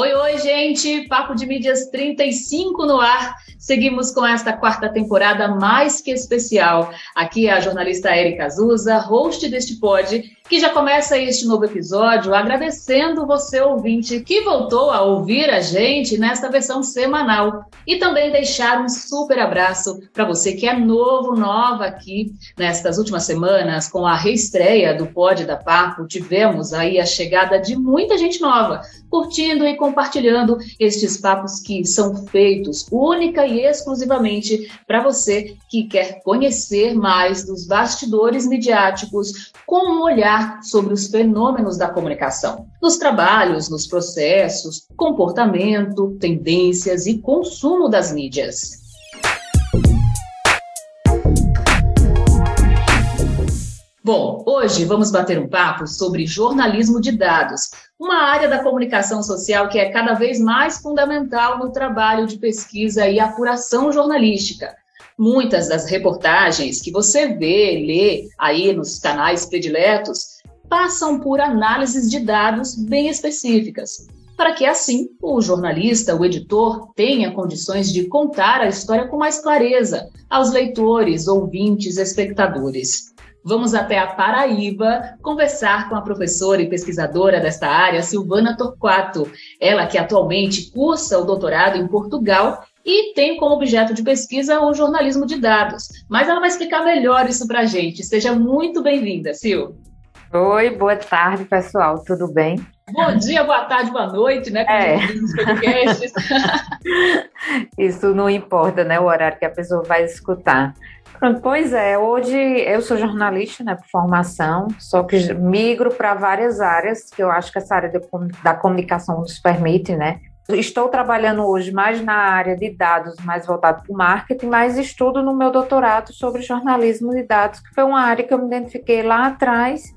Oi, oi, gente! Papo de Mídias 35 no ar. Seguimos com esta quarta temporada mais que especial. Aqui é a jornalista Erika Azusa, host deste pod, que já começa este novo episódio agradecendo você, ouvinte, que voltou a ouvir a gente nesta versão semanal. E também deixar um super abraço para você que é novo, nova aqui nestas últimas semanas, com a reestreia do Pod da Papo. Tivemos aí a chegada de muita gente nova, curtindo e compartilhando estes papos que são feitos única e exclusivamente para você que quer conhecer mais dos bastidores midiáticos com um olhar sobre os fenômenos da comunicação, nos trabalhos, nos processos, comportamento, tendências e consumo das mídias. Bom, hoje vamos bater um papo sobre jornalismo de dados, uma área da comunicação social que é cada vez mais fundamental no trabalho de pesquisa e apuração jornalística. Muitas das reportagens que você vê, lê aí nos canais prediletos passam por análises de dados bem específicas, para que assim o jornalista, o editor, tenha condições de contar a história com mais clareza aos leitores, ouvintes, espectadores. Vamos até a Paraíba conversar com a professora e pesquisadora desta área, Silvana Torquato. Ela que atualmente cursa o doutorado em Portugal e tem como objeto de pesquisa o jornalismo de dados. Mas ela vai explicar melhor isso para a gente. Seja muito bem-vinda, Sil. Oi, boa tarde, pessoal. Tudo bem? Bom dia, boa tarde, boa noite, né? É. Isso não importa, né? O horário que a pessoa vai escutar. Pronto, pois é, hoje eu sou jornalista, né, por formação, só que migro para várias áreas, que eu acho que essa área de, da comunicação nos permite, né? Estou trabalhando hoje mais na área de dados, mais voltado para o marketing, mas estudo no meu doutorado sobre jornalismo de dados, que foi uma área que eu me identifiquei lá atrás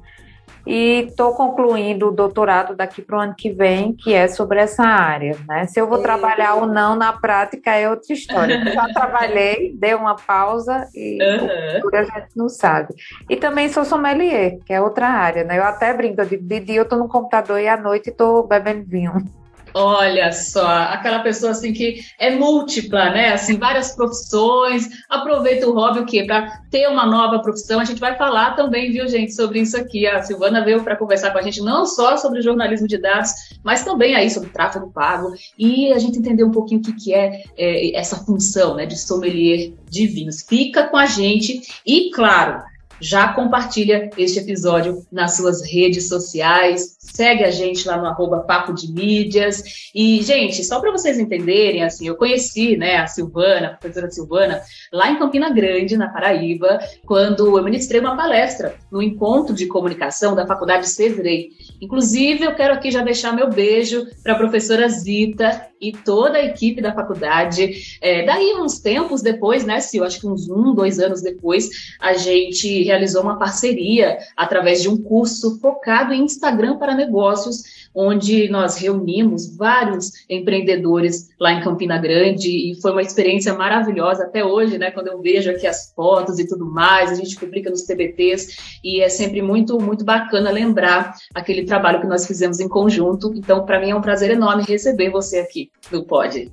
e estou concluindo o doutorado daqui para o ano que vem, que é sobre essa área. Né? Se eu vou trabalhar ou não na prática é outra história. Eu já trabalhei, dei uma pausa e uhum. a gente não sabe. E também sou sommelier, que é outra área. Né? Eu até brinco, digo, de dia eu estou no computador e à noite estou bebendo vinho. Olha só, aquela pessoa assim que é múltipla, né? Assim, várias profissões, aproveita o hobby o quê? Para ter uma nova profissão. A gente vai falar também, viu, gente, sobre isso aqui. A Silvana veio para conversar com a gente não só sobre jornalismo de dados, mas também aí sobre tráfego pago e a gente entender um pouquinho o que, que é, é essa função, né, de sommelier de vinhos. Fica com a gente e, claro, já compartilha este episódio nas suas redes sociais, segue a gente lá no arroba Papo de Mídias. E, gente, só para vocês entenderem, assim, eu conheci né, a Silvana, a professora Silvana, lá em Campina Grande, na Paraíba, quando eu ministrei uma palestra no encontro de comunicação da Faculdade Cesrei. Inclusive, eu quero aqui já deixar meu beijo para a professora Zita e toda a equipe da faculdade. É, daí, uns tempos depois, né, Sil, acho que uns um, dois anos depois, a gente realizou uma parceria através de um curso focado em Instagram para negócios, onde nós reunimos vários empreendedores lá em Campina Grande e foi uma experiência maravilhosa até hoje, né? Quando eu vejo aqui as fotos e tudo mais, a gente publica nos TBTs e é sempre muito, muito bacana lembrar aquele trabalho que nós fizemos em conjunto. Então, para mim é um prazer enorme receber você aqui no Pod.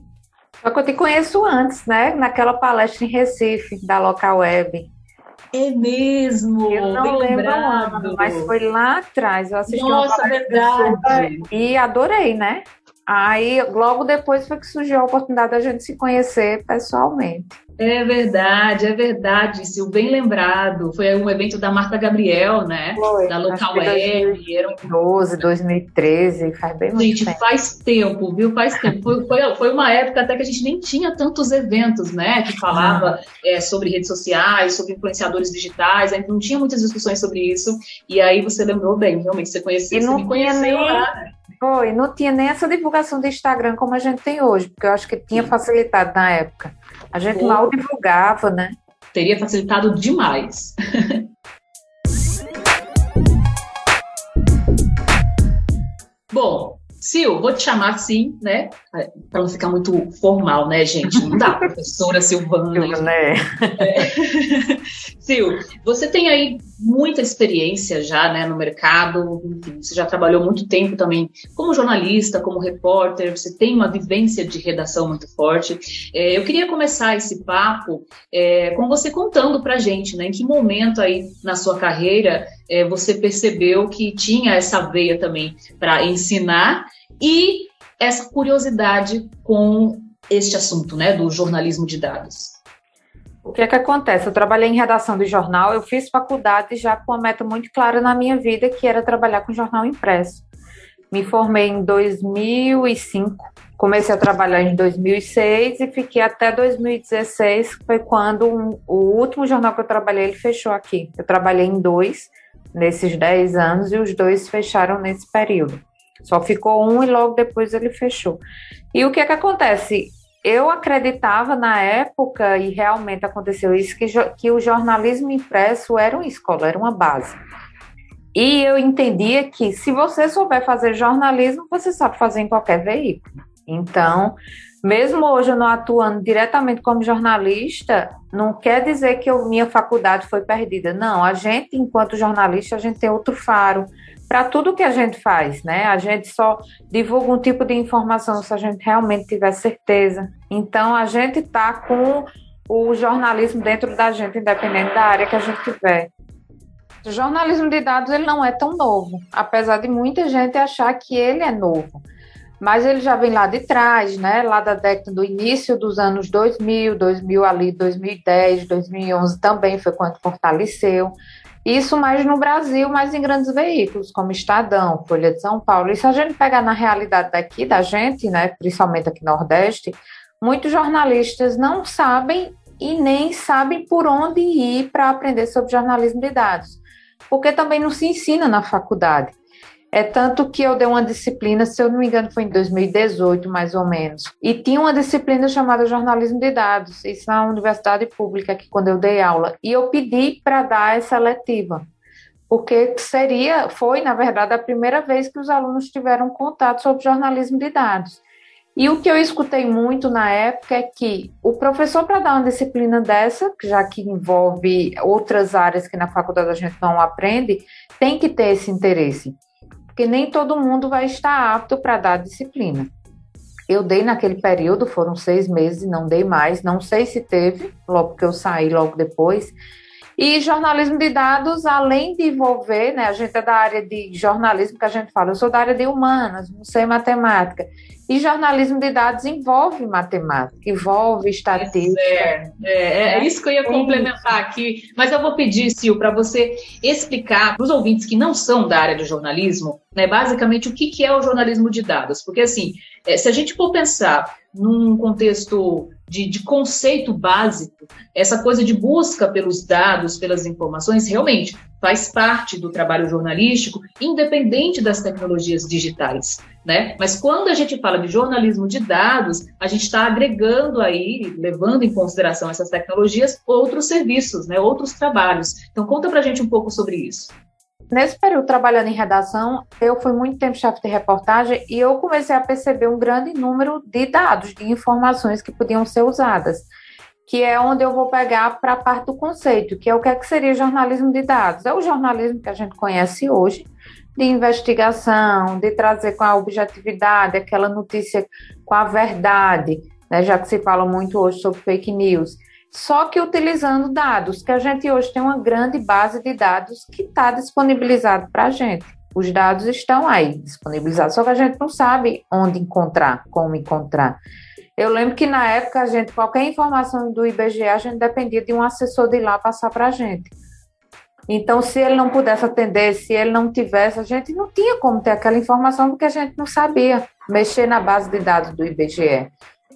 Só que eu te conheço antes, né? Naquela palestra em Recife, da Local Web. É mesmo. Eu não lembro ano, mas foi lá atrás. Eu assisti Nossa, uma verdade. E adorei, né? Aí, logo depois foi que surgiu a oportunidade da gente se conhecer pessoalmente. É verdade, é verdade, Sil, bem lembrado. Foi um evento da Marta Gabriel, né? Foi, da Local Web. 2012, 2013, faz bem muito gente, tempo. faz tempo, viu? Faz tempo. Foi, foi, uma época até que a gente nem tinha tantos eventos, né? Que falava é, sobre redes sociais, sobre influenciadores digitais, aí não tinha muitas discussões sobre isso. E aí você lembrou bem, realmente, você conhecia, e você me conheceu nem... lá, né? Foi, não tinha nem essa divulgação do Instagram como a gente tem hoje, porque eu acho que tinha facilitado na época. A gente Pô. mal divulgava, né? Teria facilitado demais. Bom, Sil, vou te chamar assim, né? Para não ficar muito formal, né, gente? Não dá, professora Silvana. né? É. Sil, você tem aí muita experiência já né, no mercado, você já trabalhou muito tempo também como jornalista, como repórter, você tem uma vivência de redação muito forte. É, eu queria começar esse papo é, com você contando para gente, né, em que momento aí na sua carreira é, você percebeu que tinha essa veia também para ensinar e essa curiosidade com este assunto, né, do jornalismo de dados. O que é que acontece? Eu trabalhei em redação de jornal, eu fiz faculdade já com uma meta muito clara na minha vida, que era trabalhar com jornal impresso. Me formei em 2005, comecei a trabalhar em 2006 e fiquei até 2016, que foi quando um, o último jornal que eu trabalhei, ele fechou aqui. Eu trabalhei em dois nesses 10 anos e os dois fecharam nesse período. Só ficou um e logo depois ele fechou. E o que é que acontece? Eu acreditava na época, e realmente aconteceu isso, que, que o jornalismo impresso era uma escola, era uma base. E eu entendia que se você souber fazer jornalismo, você sabe fazer em qualquer veículo. Então, mesmo hoje eu não atuando diretamente como jornalista, não quer dizer que eu, minha faculdade foi perdida. Não, a gente, enquanto jornalista, a gente tem outro faro, para tudo que a gente faz, né? A gente só divulga um tipo de informação se a gente realmente tiver certeza. Então, a gente está com o jornalismo dentro da gente, independente da área que a gente tiver. O jornalismo de dados ele não é tão novo, apesar de muita gente achar que ele é novo. Mas ele já vem lá de trás, né? Lá da década do início dos anos 2000, 2000 ali, 2010, 2011 também foi quando fortaleceu. Isso mais no Brasil, mais em grandes veículos, como Estadão, Folha de São Paulo. E se a gente pegar na realidade daqui, da gente, né, principalmente aqui no Nordeste, muitos jornalistas não sabem e nem sabem por onde ir para aprender sobre jornalismo de dados, porque também não se ensina na faculdade. É tanto que eu dei uma disciplina, se eu não me engano, foi em 2018, mais ou menos. E tinha uma disciplina chamada Jornalismo de Dados, isso na Universidade Pública, que quando eu dei aula. E eu pedi para dar essa letiva, porque seria, foi, na verdade, a primeira vez que os alunos tiveram contato sobre jornalismo de dados. E o que eu escutei muito na época é que o professor, para dar uma disciplina dessa, já que envolve outras áreas que na faculdade a gente não aprende, tem que ter esse interesse porque nem todo mundo vai estar apto para dar disciplina. Eu dei naquele período, foram seis meses, não dei mais, não sei se teve, logo que eu saí logo depois. E jornalismo de dados, além de envolver, né, a gente é da área de jornalismo que a gente fala, eu sou da área de humanas, não sei matemática. E jornalismo de dados envolve matemática, envolve estatística. É, é, é isso que eu ia complementar aqui. Mas eu vou pedir, Sil, para você explicar para os ouvintes que não são da área do jornalismo, né, basicamente o que, que é o jornalismo de dados. Porque, assim, é, se a gente for pensar num contexto de, de, conceito básico, essa coisa de busca pelos dados, pelas informações, realmente faz parte do trabalho jornalístico, independente das tecnologias digitais. Né? Mas quando a gente fala de jornalismo de dados, a gente está agregando aí, levando em consideração essas tecnologias, outros serviços, né? outros trabalhos. Então, conta para a gente um pouco sobre isso. Nesse período trabalhando em redação, eu fui muito tempo chefe de reportagem e eu comecei a perceber um grande número de dados, de informações que podiam ser usadas, que é onde eu vou pegar para a parte do conceito, que é o que, é que seria jornalismo de dados. É o jornalismo que a gente conhece hoje, de investigação, de trazer com a objetividade aquela notícia com a verdade, né, já que se fala muito hoje sobre fake news só que utilizando dados, que a gente hoje tem uma grande base de dados que está disponibilizado para a gente. Os dados estão aí disponibilizados, só que a gente não sabe onde encontrar, como encontrar. Eu lembro que na época a gente, qualquer informação do IBGE, a gente dependia de um assessor de lá passar para a gente. Então, se ele não pudesse atender, se ele não tivesse, a gente não tinha como ter aquela informação porque a gente não sabia mexer na base de dados do IBGE.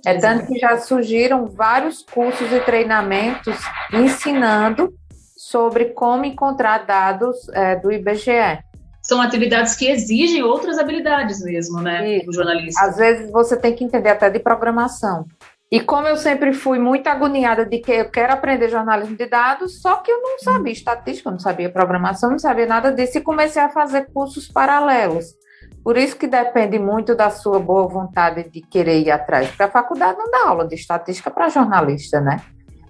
É tanto que já surgiram vários cursos e treinamentos ensinando sobre como encontrar dados é, do IBGE. São atividades que exigem outras habilidades mesmo, né, do jornalista. Às vezes você tem que entender até de programação. E como eu sempre fui muito agoniada de que eu quero aprender jornalismo de dados, só que eu não sabia estatística, eu não sabia programação, não sabia nada disso e comecei a fazer cursos paralelos. Por isso que depende muito da sua boa vontade de querer ir atrás, porque a faculdade não dá aula de estatística para jornalista, né?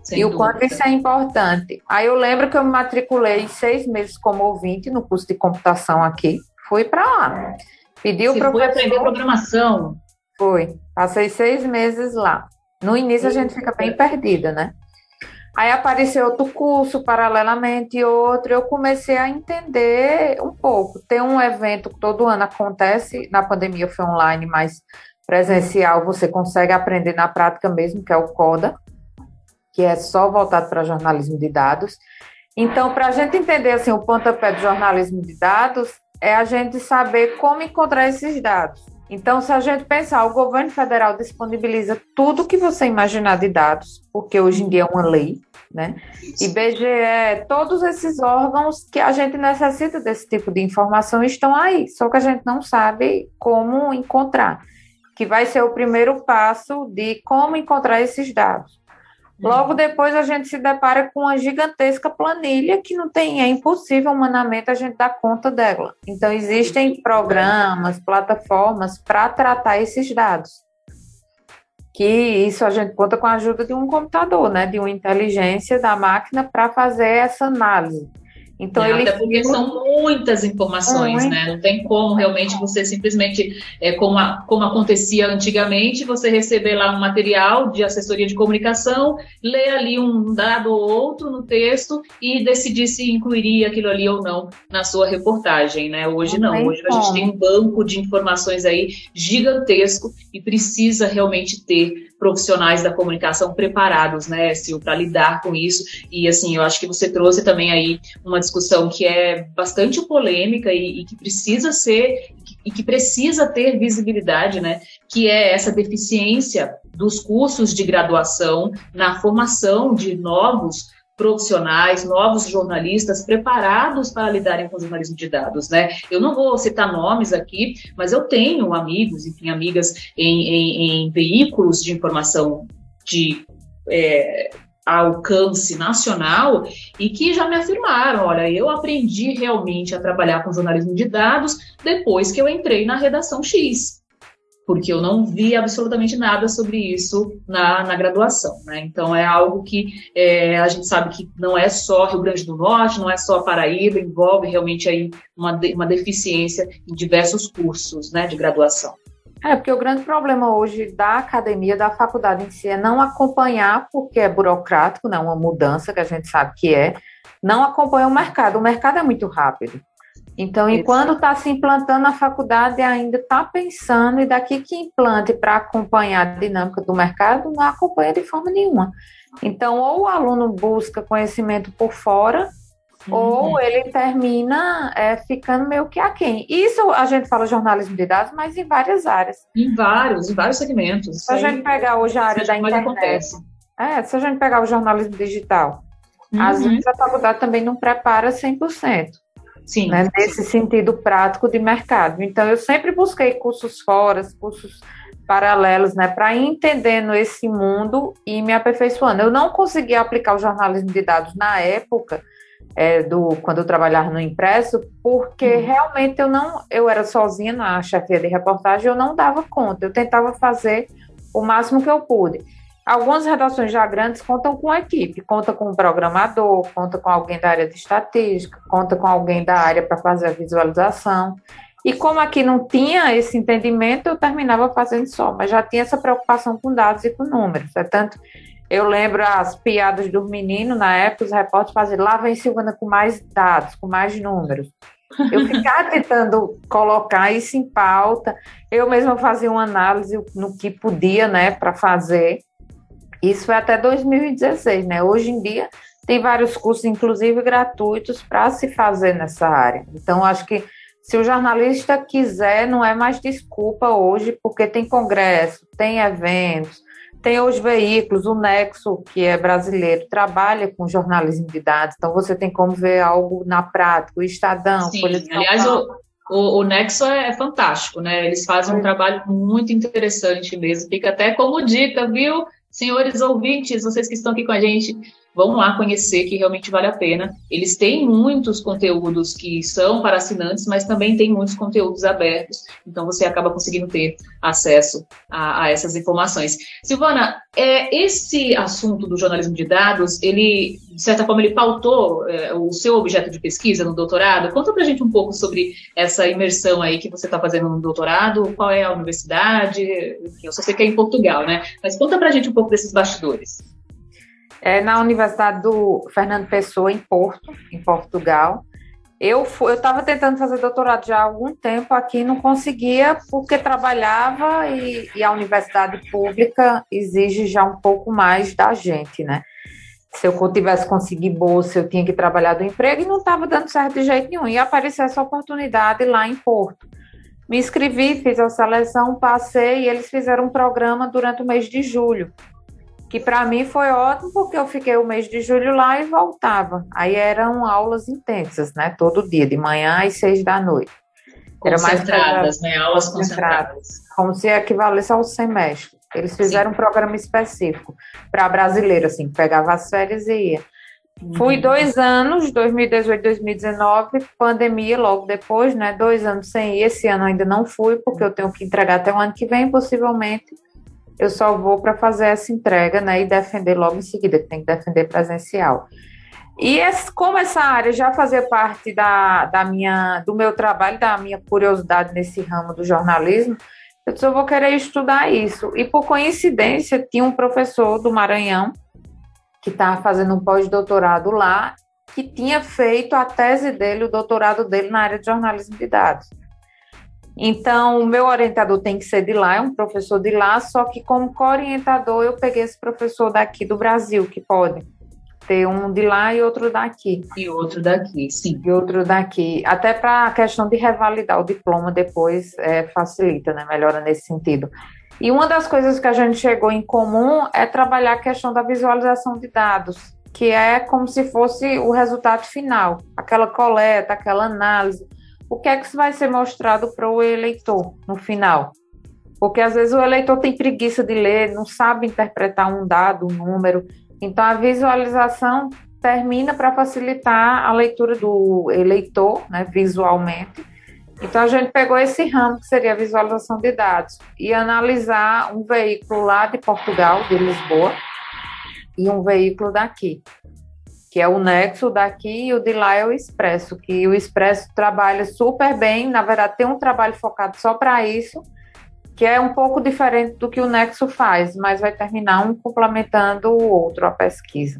Sem e dúvida. o quanto isso é importante. Aí eu lembro que eu me matriculei seis meses como ouvinte no curso de computação aqui. Fui para lá. Pedi o professor. Foi aprender programação. Foi. Passei seis meses lá. No início a gente fica bem perdida, né? Aí apareceu outro curso, paralelamente outro, eu comecei a entender um pouco. Tem um evento que todo ano acontece, na pandemia foi online, mas presencial você consegue aprender na prática mesmo, que é o CODA, que é só voltado para jornalismo de dados. Então, para a gente entender assim, o pontapé do jornalismo de dados, é a gente saber como encontrar esses dados. Então, se a gente pensar, o governo federal disponibiliza tudo que você imaginar de dados, porque hoje em dia é uma lei, né? IBGE, todos esses órgãos que a gente necessita desse tipo de informação estão aí, só que a gente não sabe como encontrar, que vai ser o primeiro passo de como encontrar esses dados. Logo depois a gente se depara com uma gigantesca planilha que não tem, é impossível humanamente a gente dar conta dela. Então existem programas, plataformas para tratar esses dados. Que isso a gente conta com a ajuda de um computador, né, de uma inteligência da máquina para fazer essa análise. Então, é, até porque são muitas informações, né? Não tem como realmente você simplesmente, é, como, a, como acontecia antigamente, você receber lá um material de assessoria de comunicação, ler ali um dado ou outro no texto e decidir se incluiria aquilo ali ou não na sua reportagem, né? Hoje não, não hoje a gente tem um banco de informações aí gigantesco e precisa realmente ter profissionais da comunicação preparados, né, Sil, para lidar com isso. E assim, eu acho que você trouxe também aí uma discussão que é bastante polêmica e, e que precisa ser e que precisa ter visibilidade, né, que é essa deficiência dos cursos de graduação na formação de novos profissionais, novos jornalistas preparados para lidarem com o jornalismo de dados, né? Eu não vou citar nomes aqui, mas eu tenho amigos, enfim, amigas em, em, em veículos de informação de é, alcance nacional e que já me afirmaram, olha, eu aprendi realmente a trabalhar com jornalismo de dados depois que eu entrei na redação X porque eu não vi absolutamente nada sobre isso na, na graduação. Né? Então, é algo que é, a gente sabe que não é só Rio Grande do Norte, não é só Paraíba, envolve realmente aí uma, uma deficiência em diversos cursos né, de graduação. É, porque o grande problema hoje da academia, da faculdade em si, é não acompanhar, porque é burocrático, né, uma mudança que a gente sabe que é, não acompanha o mercado. O mercado é muito rápido. Então, enquanto está se implantando na faculdade, ainda está pensando, e daqui que implante para acompanhar a dinâmica do mercado, não acompanha de forma nenhuma. Então, ou o aluno busca conhecimento por fora, uhum. ou ele termina é, ficando meio que aquém. Isso a gente fala jornalismo de dados, mas em várias áreas. Em vários, em vários segmentos. Se a gente pegar hoje a área da internet. Acontece. É, se a gente pegar o jornalismo digital, uhum. às vezes a faculdade também não prepara 100%. Sim. Né, nesse sentido prático de mercado. Então, eu sempre busquei cursos fora, cursos paralelos, né, para entendendo esse mundo e me aperfeiçoando. Eu não consegui aplicar o jornalismo de dados na época, é, do quando eu trabalhava no impresso, porque hum. realmente eu não, eu era sozinha na chefia de reportagem, eu não dava conta. Eu tentava fazer o máximo que eu pude. Algumas redações já grandes contam com a equipe, conta com um programador, conta com alguém da área de estatística, conta com alguém da área para fazer a visualização. E como aqui não tinha esse entendimento, eu terminava fazendo só, mas já tinha essa preocupação com dados e com números. É tanto, eu lembro as piadas do menino, na época, os repórteres faziam, lá vem Silvana com mais dados, com mais números. Eu ficava tentando colocar isso em pauta. Eu mesma fazia uma análise no que podia, né, para fazer. Isso foi até 2016, né? Hoje em dia tem vários cursos, inclusive gratuitos, para se fazer nessa área. Então, acho que se o jornalista quiser, não é mais desculpa hoje, porque tem congresso, tem eventos, tem os veículos, o Nexo, que é brasileiro, trabalha com jornalismo de dados, então você tem como ver algo na prática, o Estadão, Sim, aliás, o, o, o, Nexo é fantástico, né? Eles fazem um é. trabalho muito interessante mesmo, fica até como dica, viu? senhores ouvintes, vocês que estão aqui com a gente, vão lá conhecer que realmente vale a pena. Eles têm muitos conteúdos que são para assinantes, mas também tem muitos conteúdos abertos, então você acaba conseguindo ter acesso a, a essas informações. Silvana, é, esse assunto do jornalismo de dados, ele, de certa forma, ele pautou é, o seu objeto de pesquisa no doutorado? Conta pra gente um pouco sobre essa imersão aí que você está fazendo no doutorado, qual é a universidade, enfim, eu só sei que é em Portugal, né? Mas conta pra gente um pouco desses bastidores é, na Universidade do Fernando Pessoa, em Porto, em Portugal. Eu estava tentando fazer doutorado já há algum tempo aqui, não conseguia, porque trabalhava e, e, a universidade pública exige já um pouco mais da gente, né? Se eu tivesse conseguido bolsa, eu tinha que trabalhar do emprego e não estava dando certo de jeito nenhum. E apareceu essa oportunidade lá em Porto. Me inscrevi, fiz a seleção, passei e eles fizeram um programa durante o mês de julho que para mim foi ótimo porque eu fiquei o mês de julho lá e voltava. Aí eram aulas intensas, né? Todo dia, de manhã às seis da noite. Era mais né? Aulas concentradas. Como se equivalesse ao semestre. Eles fizeram Sim. um programa específico para brasileiro, assim, pegava as férias e ia. Uhum. Fui dois anos, 2018, 2019, pandemia logo depois, né? Dois anos sem ir. Esse ano ainda não fui, porque eu tenho que entregar até o ano que vem, possivelmente eu só vou para fazer essa entrega, né, e defender logo em seguida, que tem que defender presencial. E esse, como essa área já fazia parte da, da minha, do meu trabalho, da minha curiosidade nesse ramo do jornalismo, eu disse, eu vou querer estudar isso. E por coincidência, tinha um professor do Maranhão que estava fazendo um pós-doutorado lá, que tinha feito a tese dele, o doutorado dele na área de jornalismo de dados. Então, o meu orientador tem que ser de lá, é um professor de lá, só que como co-orientador eu peguei esse professor daqui do Brasil, que pode ter um de lá e outro daqui. E outro daqui, sim. E outro daqui. Até para a questão de revalidar o diploma depois é, facilita, né? Melhora nesse sentido. E uma das coisas que a gente chegou em comum é trabalhar a questão da visualização de dados, que é como se fosse o resultado final, aquela coleta, aquela análise o que é que vai ser mostrado para o eleitor no final. Porque às vezes o eleitor tem preguiça de ler, não sabe interpretar um dado, um número. Então a visualização termina para facilitar a leitura do eleitor, né, visualmente. Então a gente pegou esse ramo que seria a visualização de dados e analisar um veículo lá de Portugal, de Lisboa, e um veículo daqui que é o Nexo daqui e o de lá é o Expresso, que o Expresso trabalha super bem, na verdade tem um trabalho focado só para isso, que é um pouco diferente do que o Nexo faz, mas vai terminar um complementando o outro, a pesquisa.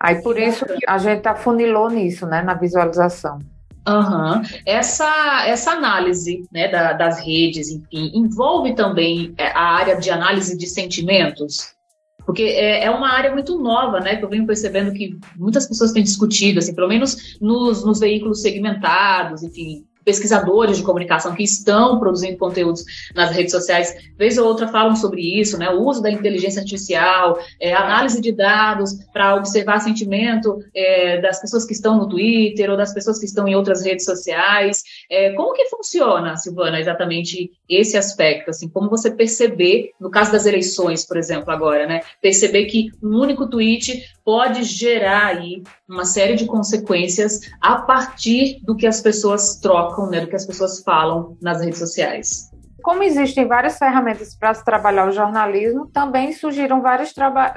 Aí por isso que a gente afunilou nisso, né, na visualização. Uhum. Essa, essa análise né, da, das redes, enfim, envolve também é, a área de análise de sentimentos? Porque é, é, uma área muito nova, né? Que eu venho percebendo que muitas pessoas têm discutido, assim, pelo menos nos, nos veículos segmentados, enfim, pesquisadores de comunicação que estão produzindo conteúdos nas redes sociais, vez ou outra falam sobre isso, né? O uso da inteligência artificial, é, análise de dados para observar sentimento é, das pessoas que estão no Twitter ou das pessoas que estão em outras redes sociais. É, como que funciona, Silvana, exatamente esse aspecto? Assim, como você perceber, no caso das eleições, por exemplo, agora, né? Perceber que um único tweet pode gerar aí uma série de consequências a partir do que as pessoas trocam, né, do que as pessoas falam nas redes sociais. Como existem várias ferramentas para se trabalhar o jornalismo, também surgiram várias,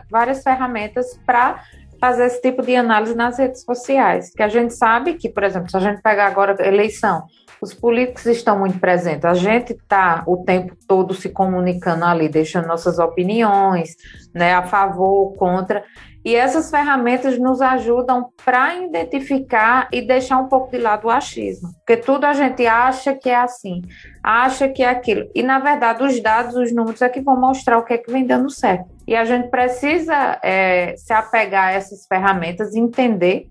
várias ferramentas para fazer esse tipo de análise nas redes sociais. Que a gente sabe que, por exemplo, se a gente pegar agora a eleição, os políticos estão muito presentes. A gente está o tempo todo se comunicando ali, deixando nossas opiniões, né, a favor, contra. E essas ferramentas nos ajudam para identificar e deixar um pouco de lado o achismo, porque tudo a gente acha que é assim, acha que é aquilo. E na verdade, os dados, os números é que vão mostrar o que é que vem dando certo. E a gente precisa é, se apegar a essas ferramentas, entender.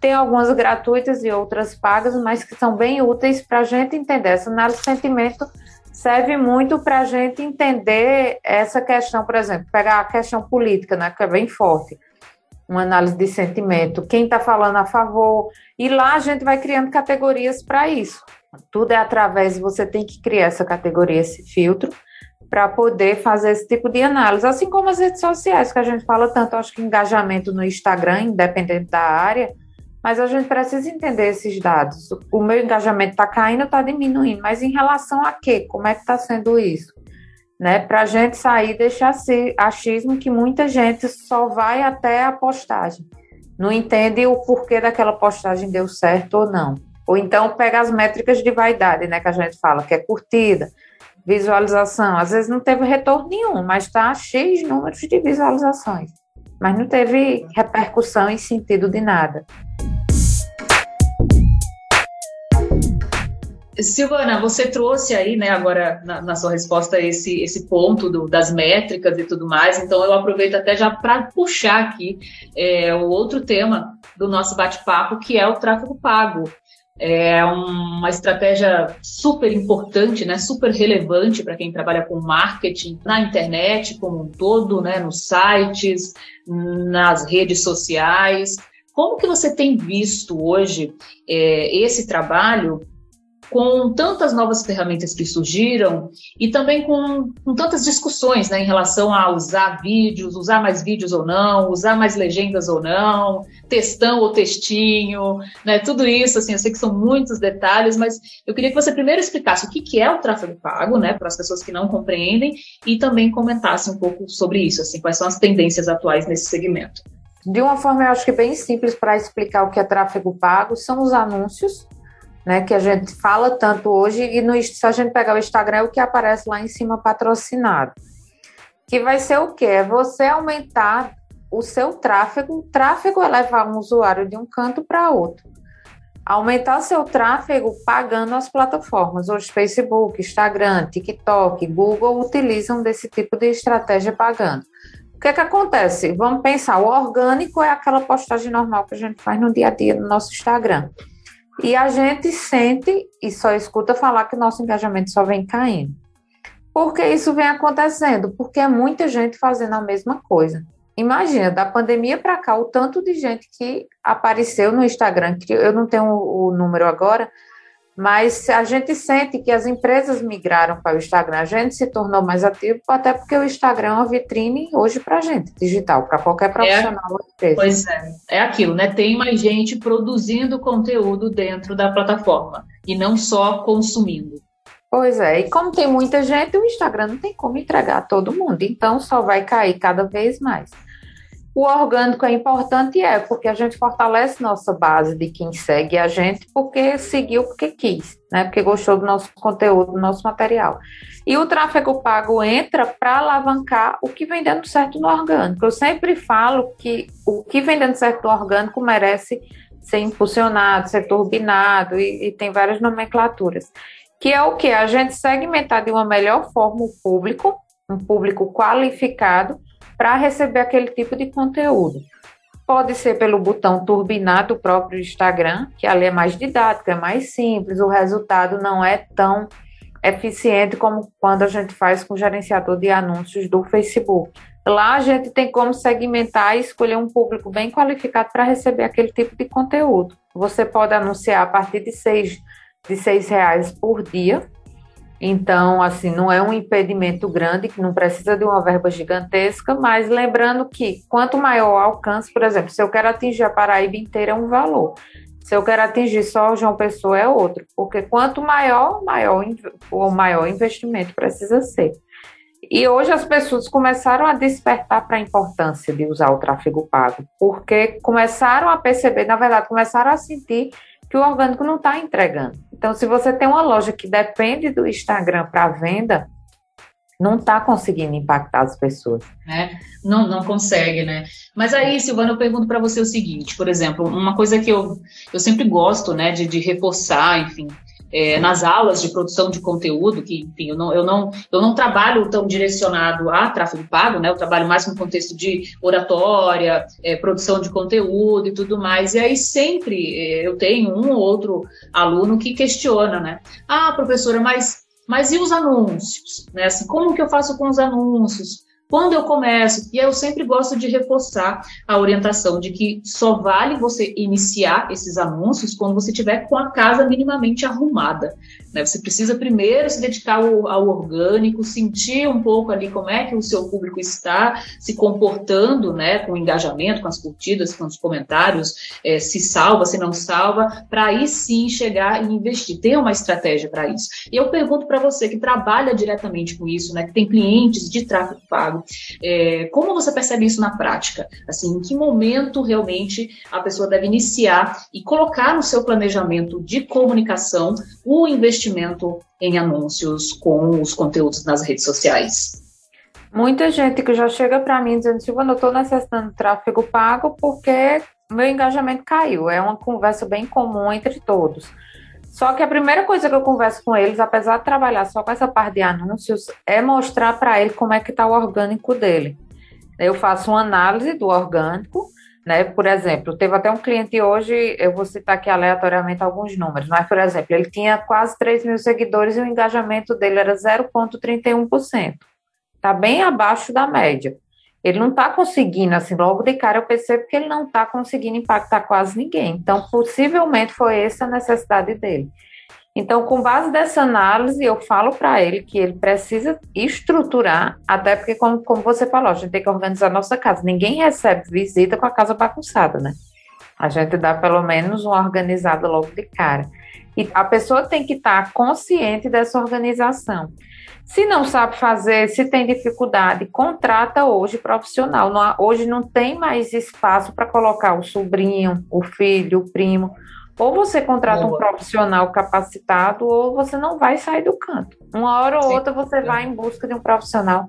Tem algumas gratuitas e outras pagas, mas que são bem úteis para a gente entender. Essa análise de sentimento serve muito para a gente entender essa questão, por exemplo, pegar a questão política, né, que é bem forte uma análise de sentimento, quem está falando a favor, e lá a gente vai criando categorias para isso. Tudo é através, você tem que criar essa categoria, esse filtro, para poder fazer esse tipo de análise, assim como as redes sociais, que a gente fala tanto, acho que engajamento no Instagram, independente da área, mas a gente precisa entender esses dados. O meu engajamento está caindo, está diminuindo, mas em relação a quê? Como é que está sendo isso? Né, para a gente sair desse achismo que muita gente só vai até a postagem, não entende o porquê daquela postagem deu certo ou não. Ou então pega as métricas de vaidade, né, que a gente fala, que é curtida, visualização. Às vezes não teve retorno nenhum, mas está de números de visualizações. Mas não teve repercussão em sentido de nada. Silvana, você trouxe aí, né, agora na, na sua resposta esse, esse ponto do, das métricas e tudo mais, então eu aproveito até já para puxar aqui é, o outro tema do nosso bate-papo, que é o tráfego pago. É uma estratégia super importante, né, super relevante para quem trabalha com marketing na internet como um todo, né, nos sites, nas redes sociais. Como que você tem visto hoje é, esse trabalho com tantas novas ferramentas que surgiram e também com, com, tantas discussões né, em relação a usar vídeos, usar mais vídeos ou não, usar mais legendas ou não, textão ou textinho, né, tudo isso, assim, eu sei que são muitos detalhes, mas eu queria que você primeiro explicasse o que, que é o tráfego pago, né, para as pessoas que não compreendem, e também comentasse um pouco sobre isso, assim, quais são as tendências atuais nesse segmento. De uma forma, eu acho que bem simples para explicar o que é tráfego pago, são os anúncios né, que a gente fala tanto hoje, e no, se a gente pegar o Instagram, é o que aparece lá em cima patrocinado. Que vai ser o quê? É você aumentar o seu tráfego. O tráfego é levar um usuário de um canto para outro. Aumentar seu tráfego pagando as plataformas. Hoje, Facebook, Instagram, TikTok, Google utilizam desse tipo de estratégia pagando. O que, é que acontece? Vamos pensar: o orgânico é aquela postagem normal que a gente faz no dia a dia no nosso Instagram. E a gente sente e só escuta falar que nosso engajamento só vem caindo. Por que isso vem acontecendo? Porque é muita gente fazendo a mesma coisa. Imagina, da pandemia para cá, o tanto de gente que apareceu no Instagram, que eu não tenho o número agora, mas a gente sente que as empresas migraram para o Instagram, a gente se tornou mais ativo, até porque o Instagram é uma vitrine hoje para a gente, digital, para qualquer profissional. É, pois é, é aquilo, né? Tem mais gente produzindo conteúdo dentro da plataforma e não só consumindo. Pois é, e como tem muita gente, o Instagram não tem como entregar a todo mundo, então só vai cair cada vez mais. O orgânico é importante, é, porque a gente fortalece nossa base de quem segue a gente, porque seguiu porque quis, né? Porque gostou do nosso conteúdo, do nosso material. E o tráfego pago entra para alavancar o que vem dando certo no orgânico. Eu sempre falo que o que vem dando certo no orgânico merece ser impulsionado, ser turbinado, e, e tem várias nomenclaturas. Que é o que? A gente segmentar de uma melhor forma o público, um público qualificado, para receber aquele tipo de conteúdo. Pode ser pelo botão turbinar do próprio Instagram, que ali é mais didático, é mais simples, o resultado não é tão eficiente como quando a gente faz com o gerenciador de anúncios do Facebook. Lá a gente tem como segmentar e escolher um público bem qualificado para receber aquele tipo de conteúdo. Você pode anunciar a partir de seis, de seis reais por dia, então, assim, não é um impedimento grande, que não precisa de uma verba gigantesca, mas lembrando que quanto maior o alcance, por exemplo, se eu quero atingir a Paraíba inteira é um valor. Se eu quero atingir só o João Pessoa é outro, porque quanto maior, maior o maior investimento precisa ser. E hoje as pessoas começaram a despertar para a importância de usar o tráfego pago, porque começaram a perceber, na verdade, começaram a sentir que o orgânico não está entregando. Então, se você tem uma loja que depende do Instagram para venda, não está conseguindo impactar as pessoas. É, não, não consegue, né? Mas aí, Silvana, eu pergunto para você o seguinte, por exemplo, uma coisa que eu, eu sempre gosto, né, de, de reforçar, enfim, é, nas aulas de produção de conteúdo, que, enfim, eu não, eu, não, eu não trabalho tão direcionado a tráfego pago, né? Eu trabalho mais no contexto de oratória, é, produção de conteúdo e tudo mais. E aí sempre é, eu tenho um ou outro aluno que questiona, né? Ah, professora, mas, mas e os anúncios? Né? Assim, como que eu faço com os anúncios? Quando eu começo, e eu sempre gosto de reforçar a orientação de que só vale você iniciar esses anúncios quando você tiver com a casa minimamente arrumada. Né? Você precisa primeiro se dedicar ao, ao, orgânico, sentir um pouco ali como é que o seu público está se comportando, né, com o engajamento, com as curtidas, com os comentários, é, se salva, se não salva, para aí sim chegar e investir. Tem uma estratégia para isso. E eu pergunto para você que trabalha diretamente com isso, né, que tem clientes de tráfego pago é, como você percebe isso na prática? Assim, em que momento realmente a pessoa deve iniciar e colocar no seu planejamento de comunicação o investimento em anúncios com os conteúdos nas redes sociais? Muita gente que já chega para mim dizendo, Silvana, eu estou necessitando tráfego pago porque meu engajamento caiu. É uma conversa bem comum entre todos. Só que a primeira coisa que eu converso com eles, apesar de trabalhar só com essa parte de anúncios, é mostrar para ele como é que está o orgânico dele. Eu faço uma análise do orgânico, né? Por exemplo, teve até um cliente hoje, eu vou citar aqui aleatoriamente alguns números, mas, por exemplo, ele tinha quase 3 mil seguidores e o engajamento dele era 0,31%. Está bem abaixo da média. Ele não está conseguindo, assim, logo de cara eu percebo que ele não está conseguindo impactar quase ninguém. Então, possivelmente foi essa a necessidade dele. Então, com base dessa análise, eu falo para ele que ele precisa estruturar, até porque, como, como você falou, a gente tem que organizar a nossa casa. Ninguém recebe visita com a casa bagunçada, né? A gente dá pelo menos uma organizada logo de cara. E a pessoa tem que estar tá consciente dessa organização. Se não sabe fazer, se tem dificuldade, contrata hoje profissional. Não, hoje não tem mais espaço para colocar o sobrinho, o filho, o primo. Ou você contrata um profissional capacitado, ou você não vai sair do canto. Uma hora ou Sim. outra você vai em busca de um profissional,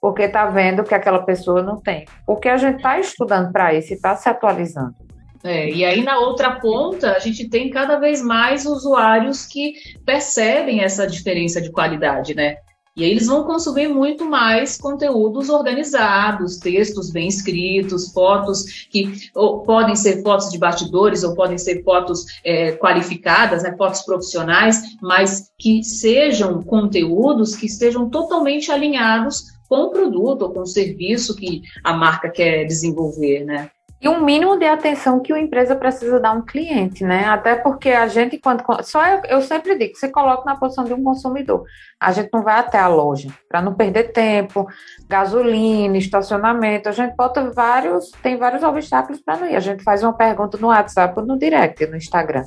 porque está vendo que aquela pessoa não tem. Porque a gente está estudando para isso e está se atualizando. É, e aí, na outra ponta, a gente tem cada vez mais usuários que percebem essa diferença de qualidade, né? E aí eles vão consumir muito mais conteúdos organizados, textos bem escritos, fotos que podem ser fotos de bastidores ou podem ser fotos é, qualificadas, né, fotos profissionais, mas que sejam conteúdos que estejam totalmente alinhados com o produto ou com o serviço que a marca quer desenvolver, né? E um mínimo de atenção que a empresa precisa dar a um cliente, né? Até porque a gente, quando. Só eu, eu sempre digo, se coloca na posição de um consumidor. A gente não vai até a loja para não perder tempo, gasolina, estacionamento. A gente bota vários, tem vários obstáculos para não ir. A gente faz uma pergunta no WhatsApp no direct, no Instagram.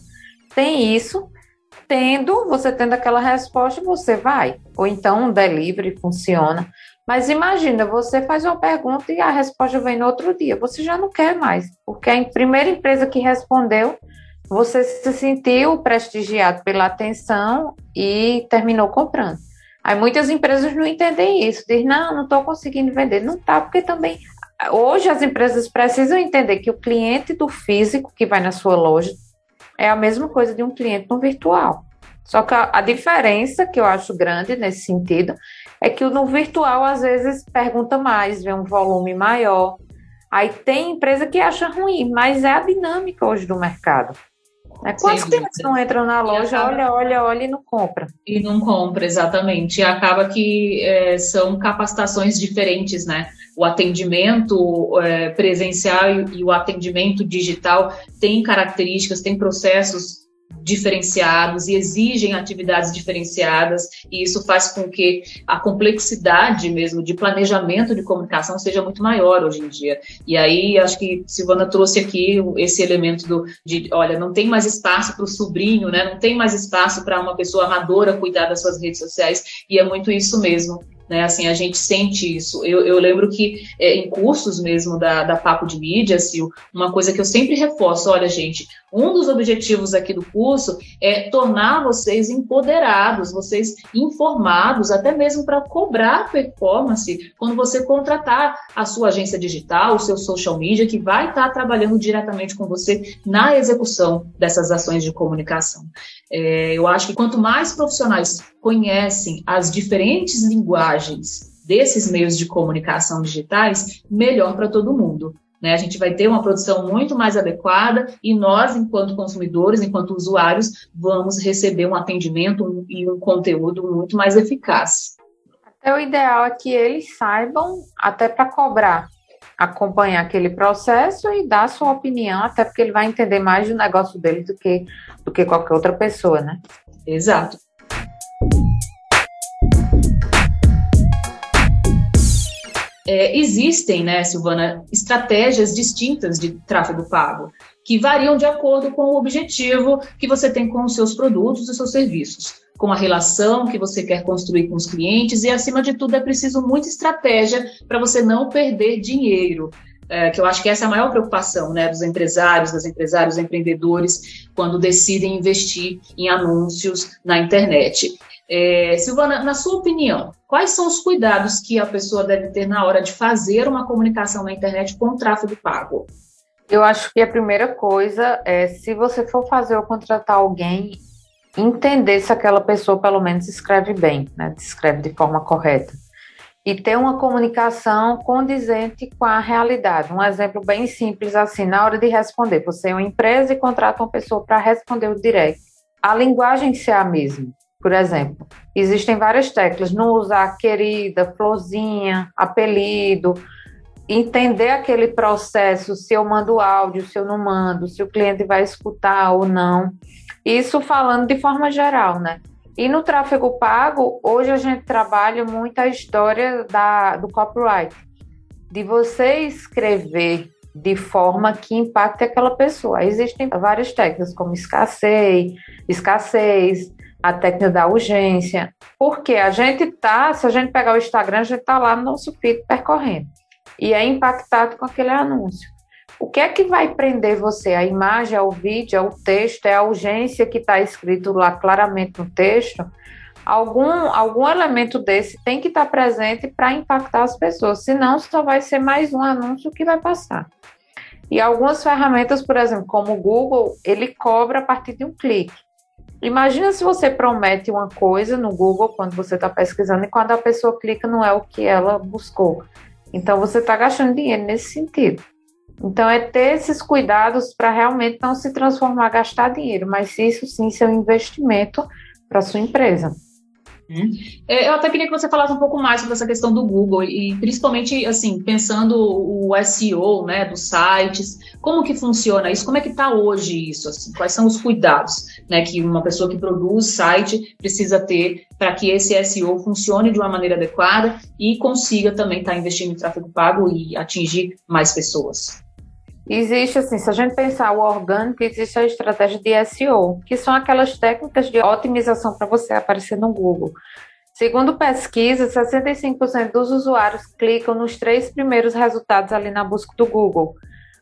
Tem isso, tendo, você tendo aquela resposta, você vai. Ou então um delivery funciona. Mas imagina, você faz uma pergunta e a resposta vem no outro dia. Você já não quer mais, porque a primeira empresa que respondeu, você se sentiu prestigiado pela atenção e terminou comprando. Aí muitas empresas não entendem isso, dizem, não, não estou conseguindo vender. Não está, porque também hoje as empresas precisam entender que o cliente do físico que vai na sua loja é a mesma coisa de um cliente no virtual. Só que a, a diferença que eu acho grande nesse sentido é que no virtual às vezes pergunta mais, vê um volume maior. Aí tem empresa que acha ruim, mas é a dinâmica hoje do mercado. Né? Quantos clientes não entram na loja, acaba... olha, olha, olha e não compra? E não compra, exatamente. E acaba que é, são capacitações diferentes, né? O atendimento é, presencial e o atendimento digital tem características, tem processos diferenciados e exigem atividades diferenciadas, e isso faz com que a complexidade mesmo de planejamento de comunicação seja muito maior hoje em dia. E aí acho que Silvana trouxe aqui esse elemento do de, olha, não tem mais espaço para o sobrinho, né? Não tem mais espaço para uma pessoa amadora cuidar das suas redes sociais, e é muito isso mesmo. Né, assim, a gente sente isso. Eu, eu lembro que é, em cursos mesmo da, da Papo de Mídia, Sil, uma coisa que eu sempre reforço, olha, gente, um dos objetivos aqui do curso é tornar vocês empoderados, vocês informados, até mesmo para cobrar performance quando você contratar a sua agência digital, o seu social media, que vai estar tá trabalhando diretamente com você na execução dessas ações de comunicação. É, eu acho que quanto mais profissionais conhecem as diferentes linguagens desses meios de comunicação digitais, melhor para todo mundo. Né? A gente vai ter uma produção muito mais adequada e nós, enquanto consumidores, enquanto usuários, vamos receber um atendimento e um conteúdo muito mais eficaz. É o ideal é que eles saibam até para cobrar, acompanhar aquele processo e dar sua opinião, até porque ele vai entender mais do negócio dele do que do que qualquer outra pessoa, né? Exato. É, existem, né, Silvana, estratégias distintas de tráfego pago, que variam de acordo com o objetivo que você tem com os seus produtos e seus serviços, com a relação que você quer construir com os clientes, e acima de tudo é preciso muita estratégia para você não perder dinheiro. É, que eu acho que essa é a maior preocupação né, dos empresários, das empresários, dos empreendedores, quando decidem investir em anúncios na internet. É, Silvana, na sua opinião, quais são os cuidados que a pessoa deve ter na hora de fazer uma comunicação na internet com tráfego pago? Eu acho que a primeira coisa é, se você for fazer ou contratar alguém, entender se aquela pessoa pelo menos escreve bem, né? Escreve de forma correta. E ter uma comunicação condizente com a realidade. Um exemplo bem simples assim, na hora de responder, você é uma empresa e contrata uma pessoa para responder o direct. A linguagem ser a mesma. Por exemplo, existem várias teclas, não usar querida, florzinha, apelido, entender aquele processo, se eu mando áudio, se eu não mando, se o cliente vai escutar ou não. Isso falando de forma geral, né? E no tráfego pago, hoje a gente trabalha muito a história da, do copyright, de você escrever de forma que impacte aquela pessoa. Existem várias técnicas, como escassez, escassez, a técnica da urgência, porque a gente tá, se a gente pegar o Instagram, a gente tá lá no nosso feed percorrendo e é impactado com aquele anúncio. O que é que vai prender você? A imagem, é o vídeo, é o texto, é a urgência que está escrito lá claramente no texto? Algum, algum elemento desse tem que estar tá presente para impactar as pessoas, senão só vai ser mais um anúncio que vai passar. E algumas ferramentas, por exemplo, como o Google, ele cobra a partir de um clique. Imagina se você promete uma coisa no Google quando você está pesquisando e quando a pessoa clica não é o que ela buscou. Então você está gastando dinheiro nesse sentido. Então é ter esses cuidados para realmente não se transformar, gastar dinheiro, mas isso sim ser um investimento para sua empresa. Uhum. É, eu até queria que você falasse um pouco mais sobre essa questão do Google e principalmente assim pensando o SEO, né, dos sites, como que funciona isso, como é que está hoje isso, assim, quais são os cuidados, né, que uma pessoa que produz site precisa ter para que esse SEO funcione de uma maneira adequada e consiga também estar tá investindo em tráfego pago e atingir mais pessoas. Existe, assim, se a gente pensar o orgânico, existe a estratégia de SEO, que são aquelas técnicas de otimização para você aparecer no Google. Segundo pesquisa, 65% dos usuários clicam nos três primeiros resultados ali na busca do Google.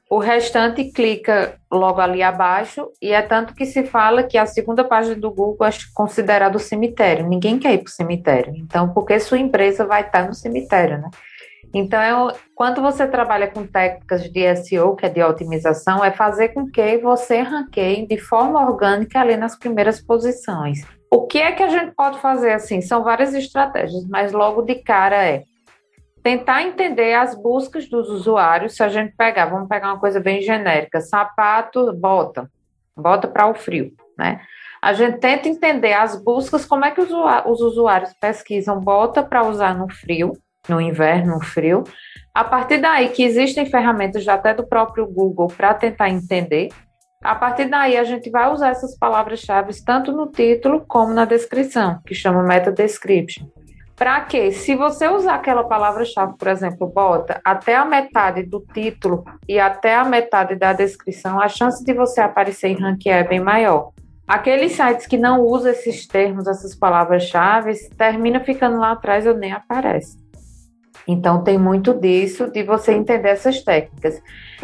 O restante clica logo ali abaixo, e é tanto que se fala que a segunda página do Google é considerada o cemitério. Ninguém quer ir para o cemitério. Então, porque sua empresa vai estar no cemitério, né? Então, é quando você trabalha com técnicas de SEO, que é de otimização, é fazer com que você ranqueie de forma orgânica ali nas primeiras posições. O que é que a gente pode fazer assim? São várias estratégias, mas logo de cara é tentar entender as buscas dos usuários. Se a gente pegar, vamos pegar uma coisa bem genérica, sapato, bota, bota para o frio, né? A gente tenta entender as buscas, como é que os usuários pesquisam bota para usar no frio, no inverno, no frio. A partir daí que existem ferramentas até do próprio Google para tentar entender. A partir daí a gente vai usar essas palavras-chave tanto no título como na descrição, que chama meta description. Para que, se você usar aquela palavra-chave, por exemplo, bota até a metade do título e até a metade da descrição, a chance de você aparecer em ranquear é bem maior. Aqueles sites que não usam esses termos, essas palavras-chave, termina ficando lá atrás ou nem aparece. Então, tem muito disso, de você entender essas técnicas.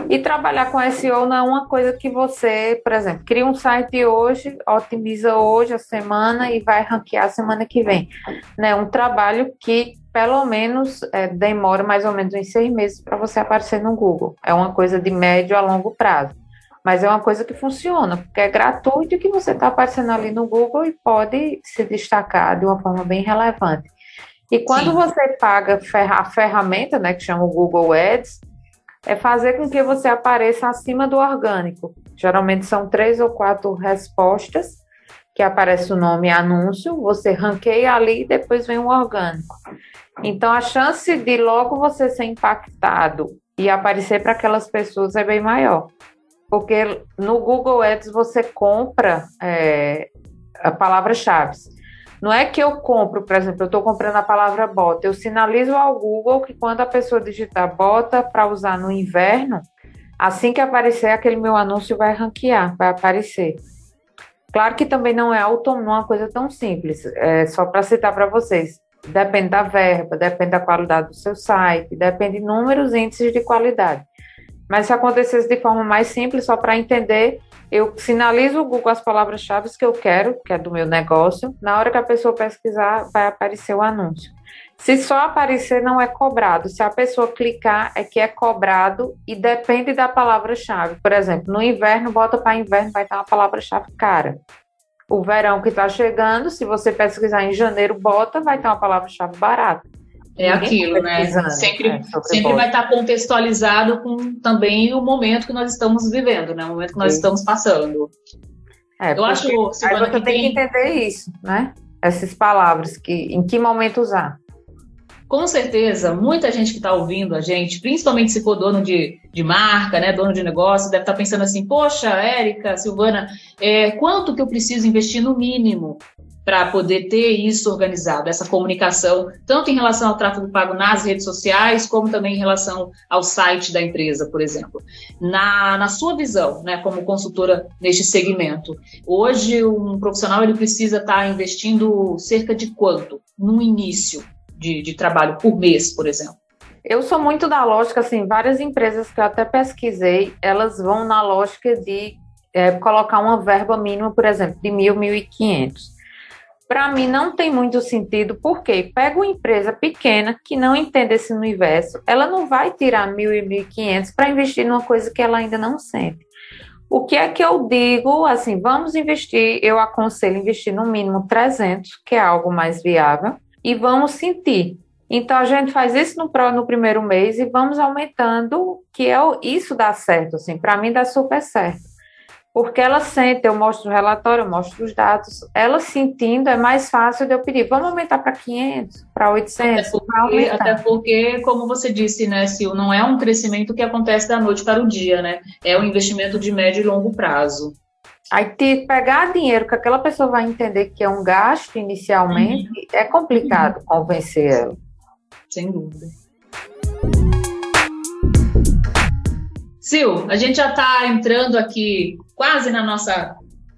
E trabalhar com SEO não é uma coisa que você, por exemplo, cria um site hoje, otimiza hoje a semana e vai ranquear a semana que vem. Né? Um trabalho que, pelo menos, é, demora mais ou menos uns seis meses para você aparecer no Google. É uma coisa de médio a longo prazo. Mas é uma coisa que funciona, porque é gratuito que você está aparecendo ali no Google e pode se destacar de uma forma bem relevante. E quando Sim. você paga a ferramenta, né, que chama o Google Ads, é fazer com que você apareça acima do orgânico. Geralmente são três ou quatro respostas que aparece o nome anúncio, você ranqueia ali e depois vem o orgânico. Então, a chance de logo você ser impactado e aparecer para aquelas pessoas é bem maior. Porque no Google Ads você compra é, a palavra-chave. Não é que eu compro, por exemplo, eu estou comprando a palavra bota, eu sinalizo ao Google que quando a pessoa digitar bota para usar no inverno, assim que aparecer, aquele meu anúncio vai ranquear, vai aparecer. Claro que também não é autônomo, uma coisa tão simples, é só para citar para vocês. Depende da verba, depende da qualidade do seu site, depende de inúmeros índices de qualidade. Mas se acontecesse de forma mais simples, só para entender, eu sinalizo o Google as palavras-chave que eu quero, que é do meu negócio. Na hora que a pessoa pesquisar, vai aparecer o anúncio. Se só aparecer, não é cobrado. Se a pessoa clicar, é que é cobrado e depende da palavra-chave. Por exemplo, no inverno, bota para inverno, vai estar uma palavra-chave cara. O verão que está chegando, se você pesquisar em janeiro, bota, vai ter uma palavra-chave barata. É aquilo, né? Sempre, é, sempre vai estar contextualizado com também o momento que nós estamos vivendo, né? O momento que nós Sim. estamos passando. É, eu acho, Silvana, aí você que tem que entender isso, né? Essas palavras, que, em que momento usar. Com certeza, muita gente que está ouvindo a gente, principalmente se for dono de, de marca, né, dono de negócio, deve estar tá pensando assim: poxa, Érica, Silvana, é, quanto que eu preciso investir no mínimo para poder ter isso organizado, essa comunicação, tanto em relação ao tráfego pago nas redes sociais, como também em relação ao site da empresa, por exemplo. Na, na sua visão, né, como consultora neste segmento, hoje um profissional ele precisa estar tá investindo cerca de quanto no início de, de trabalho por mês, por exemplo? Eu sou muito da lógica, assim, várias empresas que eu até pesquisei, elas vão na lógica de é, colocar uma verba mínima, por exemplo, de mil, mil e quinhentos para mim não tem muito sentido, porque pega uma empresa pequena que não entende esse universo, ela não vai tirar mil e mil quinhentos para investir numa coisa que ela ainda não sente. O que é que eu digo? Assim, vamos investir, eu aconselho investir no mínimo 300, que é algo mais viável, e vamos sentir. Então a gente faz isso no, no primeiro mês e vamos aumentando, que é isso dá certo, assim, para mim dá super certo porque ela sente, eu mostro o relatório, eu mostro os dados, ela sentindo é mais fácil de eu pedir, vamos aumentar para 500, para 800, até porque, até porque, como você disse, né, Sil, não é um crescimento que acontece da noite para o dia, né, é um investimento de médio e longo prazo. Aí te pegar dinheiro que aquela pessoa vai entender que é um gasto inicialmente, uhum. é complicado uhum. convencer ela. Sem dúvida. Sil, a gente já está entrando aqui quase na nossa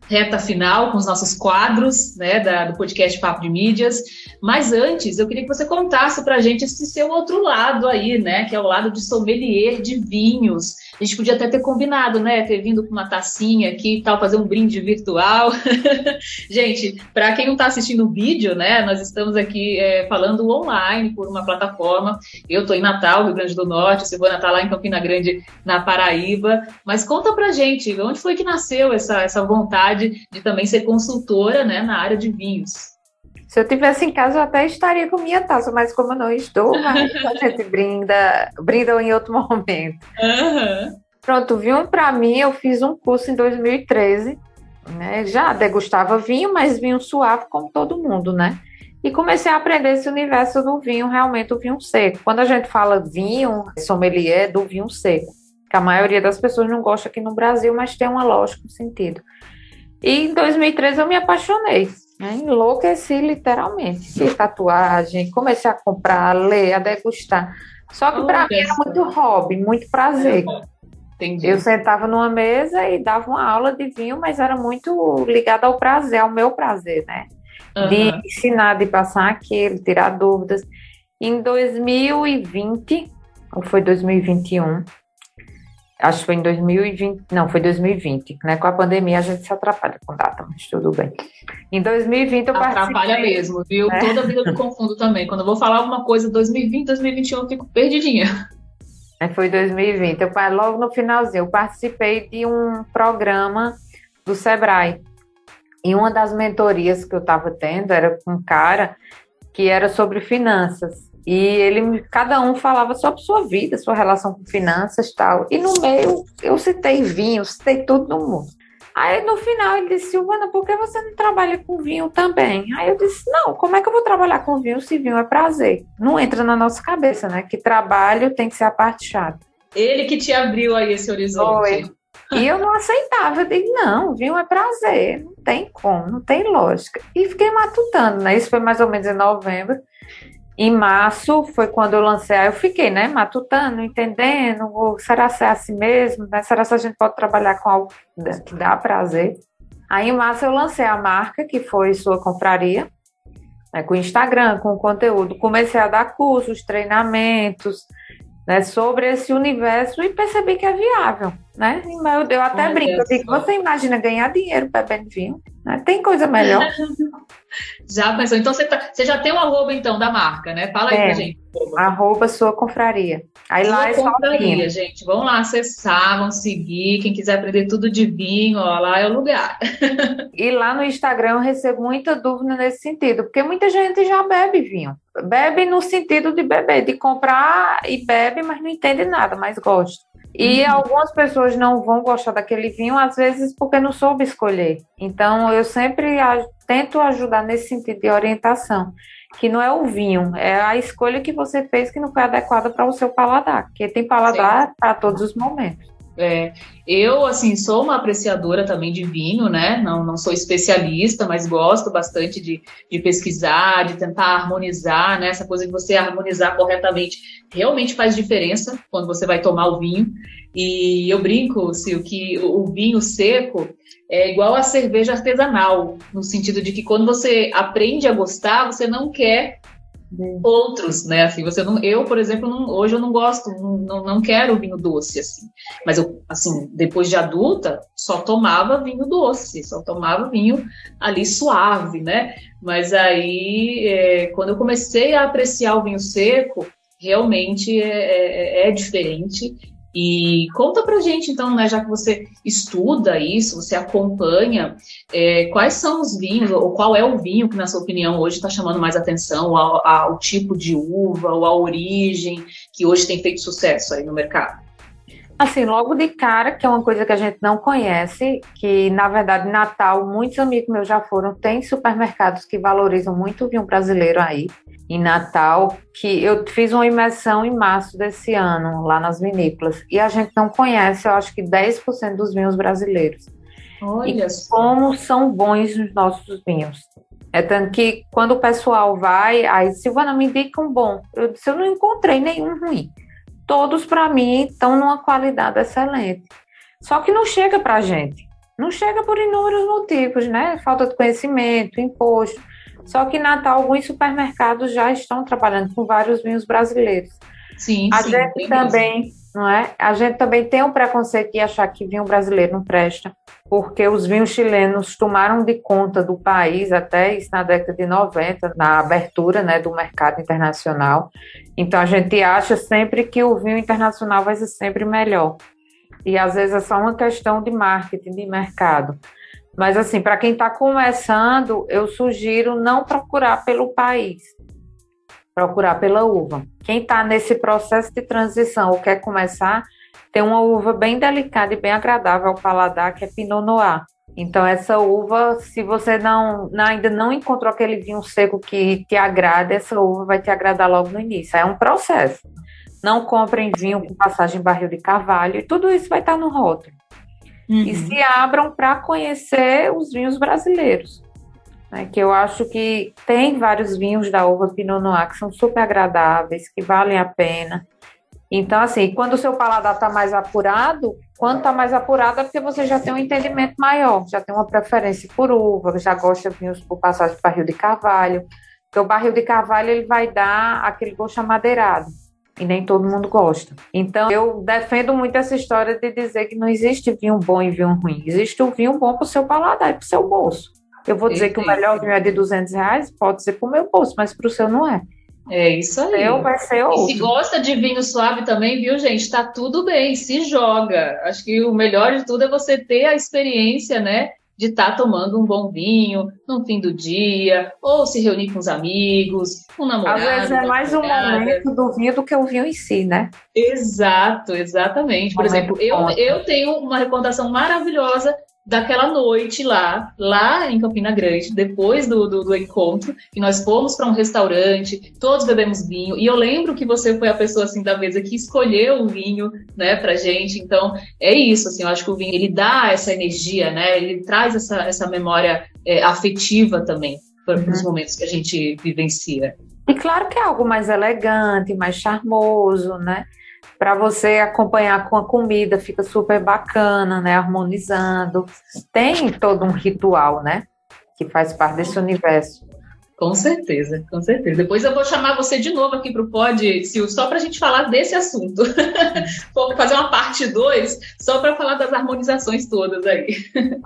reta final com os nossos quadros né, da, do podcast Papo de Mídias. Mas antes, eu queria que você contasse para a gente esse seu outro lado aí, né? Que é o lado de sommelier de vinhos. A gente podia até ter combinado, né? Ter vindo com uma tacinha aqui e tal, fazer um brinde virtual. gente, para quem não está assistindo o vídeo, né? Nós estamos aqui é, falando online por uma plataforma. Eu estou em Natal, Rio Grande do Norte, Silvana está lá em Campina Grande, na Paraíba. Mas conta pra gente, onde foi que nasceu essa, essa vontade de também ser consultora né, na área de vinhos? Se eu tivesse em casa, eu até estaria com minha taça, mas como eu não estou, a gente brinda, brinda em outro momento. Uhum. Pronto, vinho para mim, eu fiz um curso em 2013, né? Já degustava vinho, mas vinho suave como todo mundo, né? E comecei a aprender esse universo do vinho, realmente o vinho seco. Quando a gente fala vinho, sommelier do vinho seco, que a maioria das pessoas não gosta aqui no Brasil, mas tem uma lógica, um sentido. E em 2013 eu me apaixonei né? Enlouqueci literalmente. Fiz tatuagem, comecei a comprar, a ler, a degustar. Só que para mim era muito hobby, muito prazer. Entendi. Eu sentava numa mesa e dava uma aula de vinho, mas era muito ligada ao prazer, ao meu prazer, né? Uhum. De ensinar, de passar aquilo, tirar dúvidas. Em 2020, ou foi 2021, Acho que foi em 2020, não, foi 2020, né? Com a pandemia a gente se atrapalha com data, mas tudo bem. Em 2020 eu Atrapalha mesmo, viu? Né? Toda vida eu me confundo também. Quando eu vou falar alguma coisa 2020, 2021, eu fico perdidinha. É, foi 2020. Eu, logo no finalzinho, eu participei de um programa do Sebrae. E uma das mentorias que eu estava tendo era com um cara que era sobre finanças. E ele, cada um falava sobre sua vida, sua relação com finanças tal. E no meio, eu citei vinho, citei tudo no mundo. Aí no final ele disse, Silvana, por que você não trabalha com vinho também? Aí eu disse, não, como é que eu vou trabalhar com vinho se vinho é prazer? Não entra na nossa cabeça, né? Que trabalho tem que ser a parte chata. Ele que te abriu aí esse horizonte. Foi. E eu não aceitava, eu disse, não, vinho é prazer, não tem como, não tem lógica. E fiquei matutando, né? Isso foi mais ou menos em novembro. Em março foi quando eu lancei, aí eu fiquei, né, matutando, entendendo, será se é assim mesmo, né? será se a gente pode trabalhar com algo que dá prazer. Aí em março eu lancei a marca, que foi Sua Compraria, né, com Instagram, com conteúdo. Comecei a dar cursos, treinamentos, né, sobre esse universo e percebi que é viável, né? Eu, eu até Olha brinco, eu digo, você imagina ganhar dinheiro bebendo vinho? Né? Tem coisa melhor. já pensou? Então você, tá, você já tem o um arroba então da marca, né? Fala aí é, pra gente. Arroba sua confraria. Aí sua lá é confraria, gente. Vão lá acessar, vão seguir. Quem quiser aprender tudo de vinho, ó, lá é o lugar. e lá no Instagram eu recebo muita dúvida nesse sentido, porque muita gente já bebe vinho. Bebe no sentido de beber, de comprar e bebe, mas não entende nada, mas gosta. E uhum. algumas pessoas não vão gostar daquele vinho, às vezes porque não soube escolher. Então, eu sempre tento ajudar nesse sentido de orientação, que não é o vinho, é a escolha que você fez que não foi adequada para o seu paladar, porque tem paladar para todos os momentos. É, eu, assim, sou uma apreciadora também de vinho, né? Não, não sou especialista, mas gosto bastante de, de pesquisar, de tentar harmonizar, né? Essa coisa de você harmonizar corretamente realmente faz diferença quando você vai tomar o vinho. E eu brinco, Sil, que o vinho seco é igual a cerveja artesanal, no sentido de que quando você aprende a gostar, você não quer outros, né? Assim, você não, eu, por exemplo, não, hoje eu não gosto, não, não quero vinho doce, assim. Mas eu, assim, depois de adulta, só tomava vinho doce, só tomava vinho ali suave, né? Mas aí, é, quando eu comecei a apreciar o vinho seco, realmente é, é, é diferente e conta pra gente, então, né, já que você estuda isso, você acompanha, é, quais são os vinhos, ou qual é o vinho que, na sua opinião, hoje está chamando mais atenção ao, ao, tipo de uva, ou à origem, que hoje tem feito sucesso aí no mercado? Assim, logo de cara, que é uma coisa que a gente não conhece, que na verdade Natal, muitos amigos meus já foram, tem supermercados que valorizam muito o vinho brasileiro aí em Natal, que eu fiz uma imersão em março desse ano, lá nas vinícolas, e a gente não conhece, eu acho que 10% dos vinhos brasileiros. Olha e como são bons os nossos vinhos. É tanto que quando o pessoal vai, aí Silvana me indica um bom. Eu disse, eu não encontrei nenhum ruim. Todos para mim estão numa qualidade excelente. Só que não chega para a gente. Não chega por inúmeros motivos, né? Falta de conhecimento, imposto. Só que em Natal, alguns supermercados já estão trabalhando com vários vinhos brasileiros. Sim, a sim, gente também, mesmo. Não é? A gente também tem um preconceito de achar que vinho brasileiro não presta, porque os vinhos chilenos tomaram de conta do país até isso na década de 90, na abertura, né, do mercado internacional. Então a gente acha sempre que o vinho internacional vai ser sempre melhor. E às vezes é só uma questão de marketing, de mercado. Mas, assim, para quem está começando, eu sugiro não procurar pelo país, procurar pela uva. Quem está nesse processo de transição ou quer começar, tem uma uva bem delicada e bem agradável ao paladar, que é Pinot Noir. Então, essa uva, se você não, ainda não encontrou aquele vinho seco que te agrada, essa uva vai te agradar logo no início. É um processo. Não comprem vinho com passagem em barril de carvalho, e tudo isso vai estar no rótulo uhum. e se abram para conhecer os vinhos brasileiros. Né, que eu acho que tem vários vinhos da uva Pinot Noir que são super agradáveis, que valem a pena. Então, assim, quando o seu paladar está mais apurado, quando está mais apurado é porque você já tem um entendimento maior, já tem uma preferência por uva, já gosta de vinhos por passagem de barril de carvalho, porque o barril de carvalho ele vai dar aquele gosto amadeirado e nem todo mundo gosta. Então, eu defendo muito essa história de dizer que não existe vinho bom e vinho ruim. Existe o vinho bom para o seu paladar e para o seu bolso. Eu vou dizer que o melhor vinho é de 200 reais, pode ser para o meu bolso, mas para o seu não é. É isso aí. Eu vai ser outro. E se gosta de vinho suave também, viu, gente? Tá tudo bem, se joga. Acho que o melhor de tudo é você ter a experiência, né? de estar tá tomando um bom vinho no fim do dia, ou se reunir com os amigos, com um namorado. Às vezes é mais um momento do vinho do que o vinho em si, né? Exato, exatamente. Por exemplo, eu, eu tenho uma recordação maravilhosa daquela noite lá, lá em Campina Grande, depois do, do, do encontro, e nós fomos para um restaurante, todos bebemos vinho, e eu lembro que você foi a pessoa assim da mesa que escolheu o vinho, né, pra gente. Então, é isso, assim, eu acho que o vinho ele dá essa energia, né? Ele traz essa, essa memória é, afetiva também para uhum. os momentos que a gente vivencia. E claro que é algo mais elegante, mais charmoso, né? Para você acompanhar com a comida, fica super bacana, né? Harmonizando. Tem todo um ritual, né? Que faz parte desse universo. Com certeza, com certeza. Depois eu vou chamar você de novo aqui para o Pod, Sil, só para a gente falar desse assunto. vou fazer uma parte 2, só para falar das harmonizações todas aí.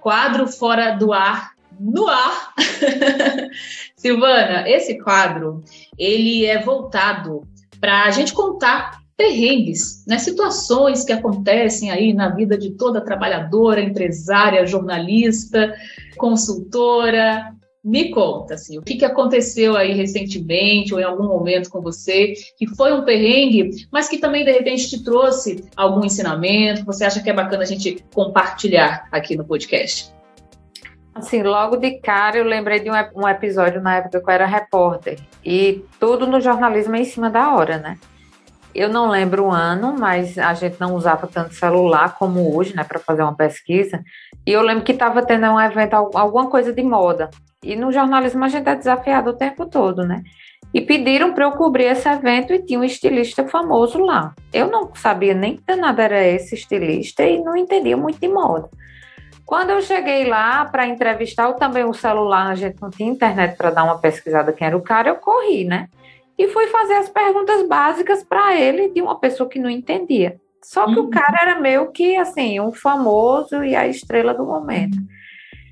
Quadro fora do ar no ar. Silvana, esse quadro ele é voltado para a gente contar perrengues, né, situações que acontecem aí na vida de toda trabalhadora, empresária, jornalista, consultora. Me conta, assim, o que, que aconteceu aí recentemente ou em algum momento com você que foi um perrengue, mas que também de repente te trouxe algum ensinamento, você acha que é bacana a gente compartilhar aqui no podcast? Assim, logo de cara eu lembrei de um, um episódio na época que eu era repórter. E tudo no jornalismo é em cima da hora, né? Eu não lembro o ano, mas a gente não usava tanto celular como hoje, né, para fazer uma pesquisa. E eu lembro que estava tendo um evento, alguma coisa de moda. E no jornalismo a gente é desafiado o tempo todo, né? E pediram para eu cobrir esse evento e tinha um estilista famoso lá. Eu não sabia nem que nada era esse estilista e não entendia muito de moda. Quando eu cheguei lá para entrevistar, eu também o celular, a gente não tinha internet para dar uma pesquisada quem era o cara, eu corri, né? E fui fazer as perguntas básicas para ele de uma pessoa que não entendia. Só que uhum. o cara era meio que assim, um famoso e a estrela do momento.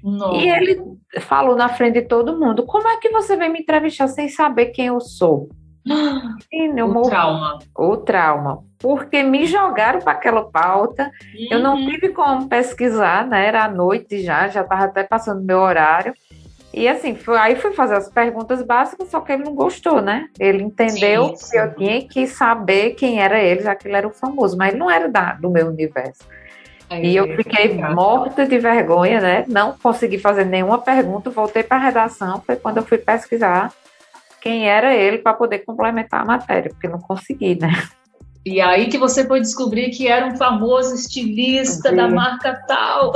Nossa. E ele falou na frente de todo mundo: Como é que você vem me entrevistar sem saber quem eu sou? O morri. trauma. O trauma. Porque me jogaram para aquela pauta, uhum. eu não uhum. tive como pesquisar, né? Era à noite já, já estava até passando meu horário. E assim, foi, aí fui fazer as perguntas básicas, só que ele não gostou, né? Ele entendeu sim, sim. que eu tinha que saber quem era ele, já que ele era o famoso, mas ele não era da, do meu universo. e eu fiquei morta de vergonha, né? Não consegui fazer nenhuma pergunta, voltei para a redação, foi quando eu fui pesquisar quem era ele para poder complementar a matéria, porque não consegui, né? E aí que você foi descobrir que era um famoso estilista Sim. da marca tal.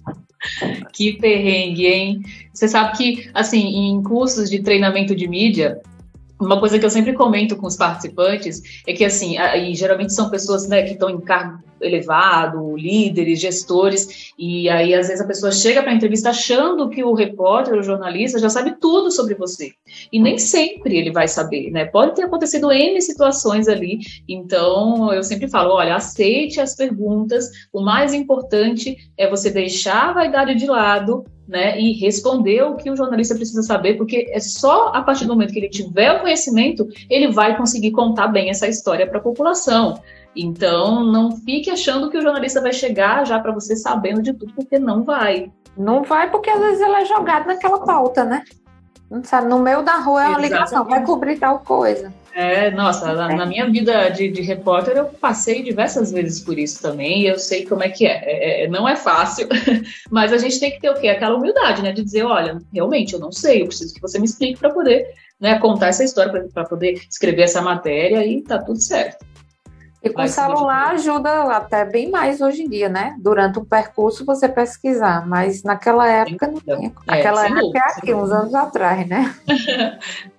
que perrengue, hein? Você sabe que, assim, em cursos de treinamento de mídia, uma coisa que eu sempre comento com os participantes é que, assim, e geralmente são pessoas né, que estão em cargo elevado, líderes, gestores, e aí às vezes a pessoa chega para a entrevista achando que o repórter, o jornalista já sabe tudo sobre você. E nem sempre ele vai saber, né? Pode ter acontecido N situações ali, então eu sempre falo, olha, aceite as perguntas, o mais importante é você deixar a vaidade de lado, né, e responder o que o jornalista precisa saber, porque é só a partir do momento que ele tiver o conhecimento, ele vai conseguir contar bem essa história para a população. Então, não fique achando que o jornalista vai chegar já para você sabendo de tudo, porque não vai. Não vai, porque às vezes ela é jogada naquela pauta, né? Não sabe, no meio da rua é uma Exatamente. ligação, vai cobrir tal coisa. É, nossa, na, na minha vida de, de, repórter eu passei diversas vezes por isso também e eu sei como é que é. é, é não é fácil, mas a gente tem que ter o quê? Aquela humildade, né? De dizer, olha, realmente eu não sei, eu preciso que você me explique para poder né, contar essa história, para poder escrever essa matéria e tá tudo certo. E com o celular ajuda até bem mais hoje em dia, né? Durante o percurso você pesquisar, mas naquela época não tinha. É, Aquela época é aqui, uns anos atrás, né?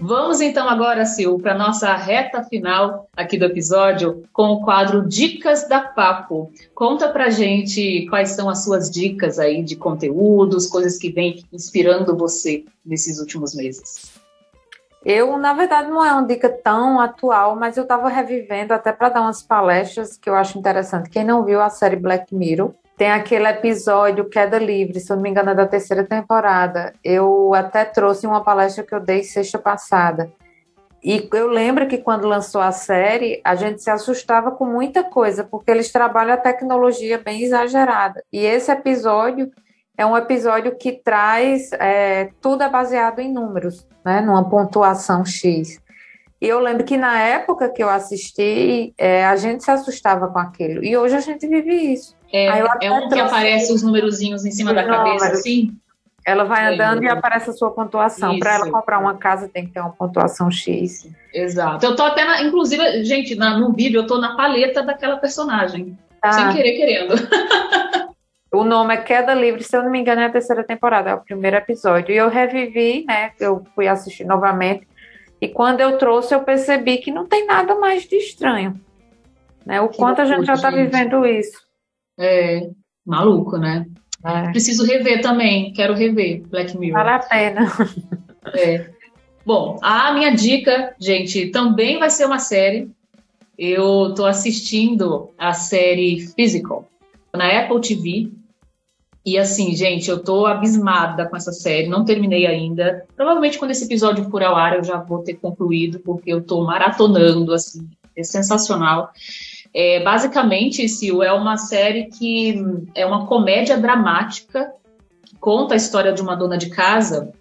Vamos então agora, Sil, para nossa reta final aqui do episódio com o quadro Dicas da Papo. Conta pra gente quais são as suas dicas aí de conteúdos, coisas que vêm inspirando você nesses últimos meses. Eu, na verdade, não é uma dica tão atual, mas eu estava revivendo até para dar umas palestras que eu acho interessante. Quem não viu a série Black Mirror, tem aquele episódio Queda Livre, se eu não me engano, é da terceira temporada. Eu até trouxe uma palestra que eu dei sexta passada. E eu lembro que quando lançou a série, a gente se assustava com muita coisa, porque eles trabalham a tecnologia bem exagerada. E esse episódio é um episódio que traz é, tudo é baseado em números, né? Numa pontuação X. E eu lembro que na época que eu assisti, é, a gente se assustava com aquilo. E hoje a gente vive isso. É, é um que aparece os numerozinhos em cima da cabeça, assim? Ela vai é, andando é, e aparece a sua pontuação. Para ela comprar uma casa tem que ter uma pontuação X. Exato. Eu tô até, na, inclusive, gente, na, no vídeo eu tô na paleta daquela personagem. Ah. Sem querer, querendo. o nome é Queda Livre, se eu não me engano, é a terceira temporada, é o primeiro episódio. E eu revivi, né? Eu fui assistir novamente. E quando eu trouxe, eu percebi que não tem nada mais de estranho. Né? O que quanto a gente já está vivendo isso. É, maluco, né? É. Preciso rever também, quero rever Black Mirror. Vale a pena. É. Bom, a minha dica, gente, também vai ser uma série. Eu estou assistindo a série Physical na Apple TV. E assim, gente, eu tô abismada com essa série, não terminei ainda. Provavelmente quando esse episódio for ao ar eu já vou ter concluído, porque eu tô maratonando, assim, é sensacional. É, basicamente, Sil, é uma série que é uma comédia dramática que conta a história de uma dona de casa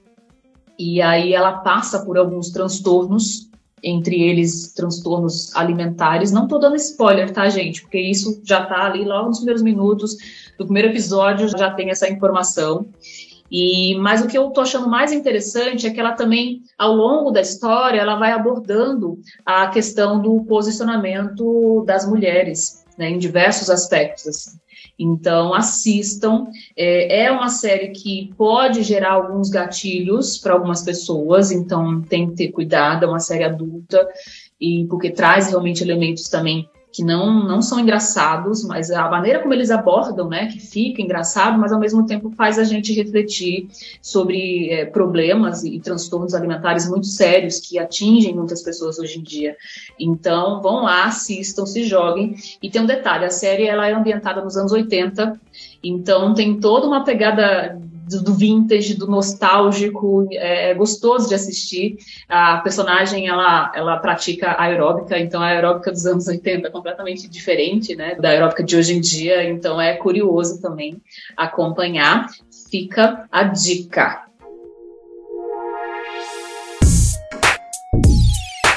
e aí ela passa por alguns transtornos, entre eles transtornos alimentares. Não tô dando spoiler, tá, gente? Porque isso já tá ali logo nos primeiros minutos do primeiro episódio, já tem essa informação. E, mas o que eu estou achando mais interessante é que ela também, ao longo da história, ela vai abordando a questão do posicionamento das mulheres, né, em diversos aspectos. Assim. Então, assistam. É, é, uma série que pode gerar alguns gatilhos para algumas pessoas, então tem que ter cuidado. É uma série adulta, e porque traz realmente elementos também que não, não são engraçados, mas a maneira como eles abordam, né, que fica engraçado, mas ao mesmo tempo faz a gente refletir sobre é, problemas e, e, transtornos alimentares muito sérios que atingem muitas pessoas hoje em dia. Então, vão lá, assistam, se joguem. E tem um detalhe, a série ela é ambientada nos anos 80, então tem toda uma pegada do, vintage, do nostálgico, é, é gostoso de assistir. A personagem, ela, ela pratica aeróbica, então a aeróbica dos anos 80 é completamente diferente, né, da aeróbica de hoje em dia, então é curioso também acompanhar. Fica a dica.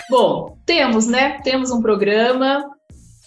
Bom, temos, né? Temos um programa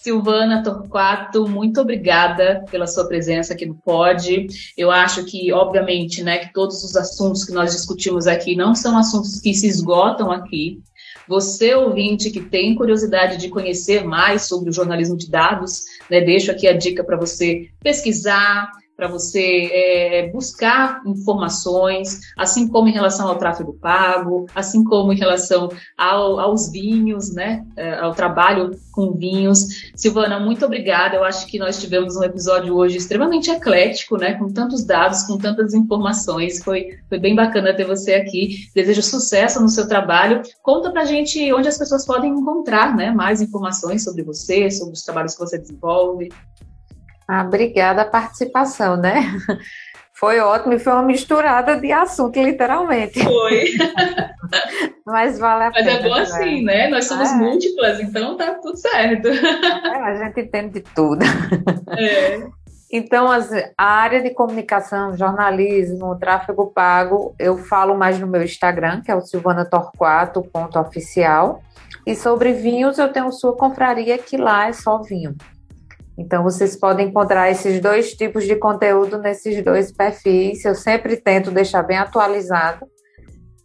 Silvana Torquato, muito obrigada pela sua presença aqui no Pod. Eu acho que, obviamente, né, que todos os assuntos que nós discutimos aqui não são assuntos que se esgotam aqui. Você, ouvinte, que tem curiosidade de conhecer mais sobre o jornalismo de dados, né, deixo aqui a dica para você pesquisar, para você é, buscar informações, assim como em relação ao tráfego pago, assim como em relação ao, aos vinhos, né, é, ao trabalho com vinhos. Silvana, muito obrigada. Eu acho que nós tivemos um episódio hoje extremamente eclético, né, com tantos dados, com tantas informações. Foi, foi bem bacana ter você aqui. Desejo sucesso no seu trabalho. Conta para gente onde as pessoas podem encontrar, né, mais informações sobre você, sobre os trabalhos que você desenvolve. Ah, obrigada a participação, né? Foi ótimo e foi uma misturada de assunto, literalmente. Foi. Mas vale a Mas pena. Mas é bom assim, né? Nós somos é. múltiplas, então tá tudo certo. É, a gente entende de tudo. É. Então, a área de comunicação, jornalismo, tráfego pago, eu falo mais no meu Instagram, que é o silvanatorquato.oficial. E sobre vinhos, eu tenho sua confraria, que lá é só vinho. Então, vocês podem encontrar esses dois tipos de conteúdo nesses dois perfis. Eu sempre tento deixar bem atualizado,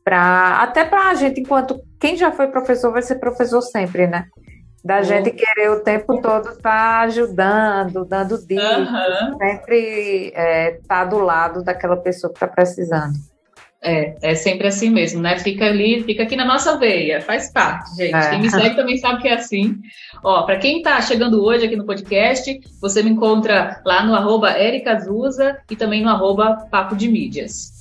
pra, até para a gente, enquanto quem já foi professor vai ser professor sempre, né? Da uhum. gente querer o tempo todo estar tá ajudando, dando dicas, uhum. sempre estar é, tá do lado daquela pessoa que está precisando. É, é sempre assim mesmo, né? Fica ali, fica aqui na nossa veia, faz parte, gente. É. Quem me segue também sabe que é assim. Ó, para quem está chegando hoje aqui no podcast, você me encontra lá no arroba Azusa e também no arroba Papo de Mídias.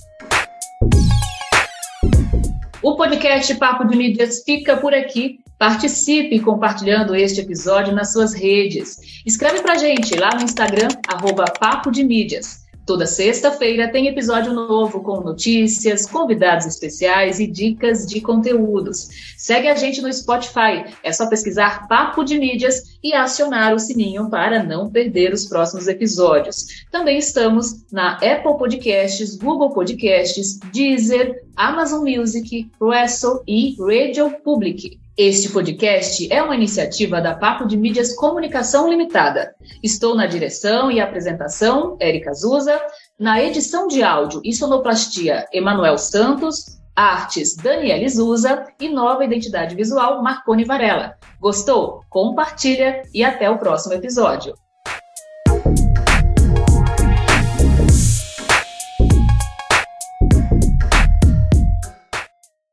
O podcast Papo de Mídias fica por aqui. Participe compartilhando este episódio nas suas redes. Escreve pra gente lá no Instagram, arroba Papo de Mídias. Toda sexta-feira tem episódio novo com notícias, convidados especiais e dicas de conteúdos. Segue a gente no Spotify, é só pesquisar Papo de Mídias e acionar o sininho para não perder os próximos episódios. Também estamos na Apple Podcasts, Google Podcasts, Deezer, Amazon Music, Russell e Radio Public. Este podcast é uma iniciativa da Papo de Mídias Comunicação Limitada. Estou na direção e apresentação, Érica Zuza, na edição de áudio e sonoplastia, Emanuel Santos, artes, Daniele Zuza e nova identidade visual, Marcone Varela. Gostou? Compartilha e até o próximo episódio.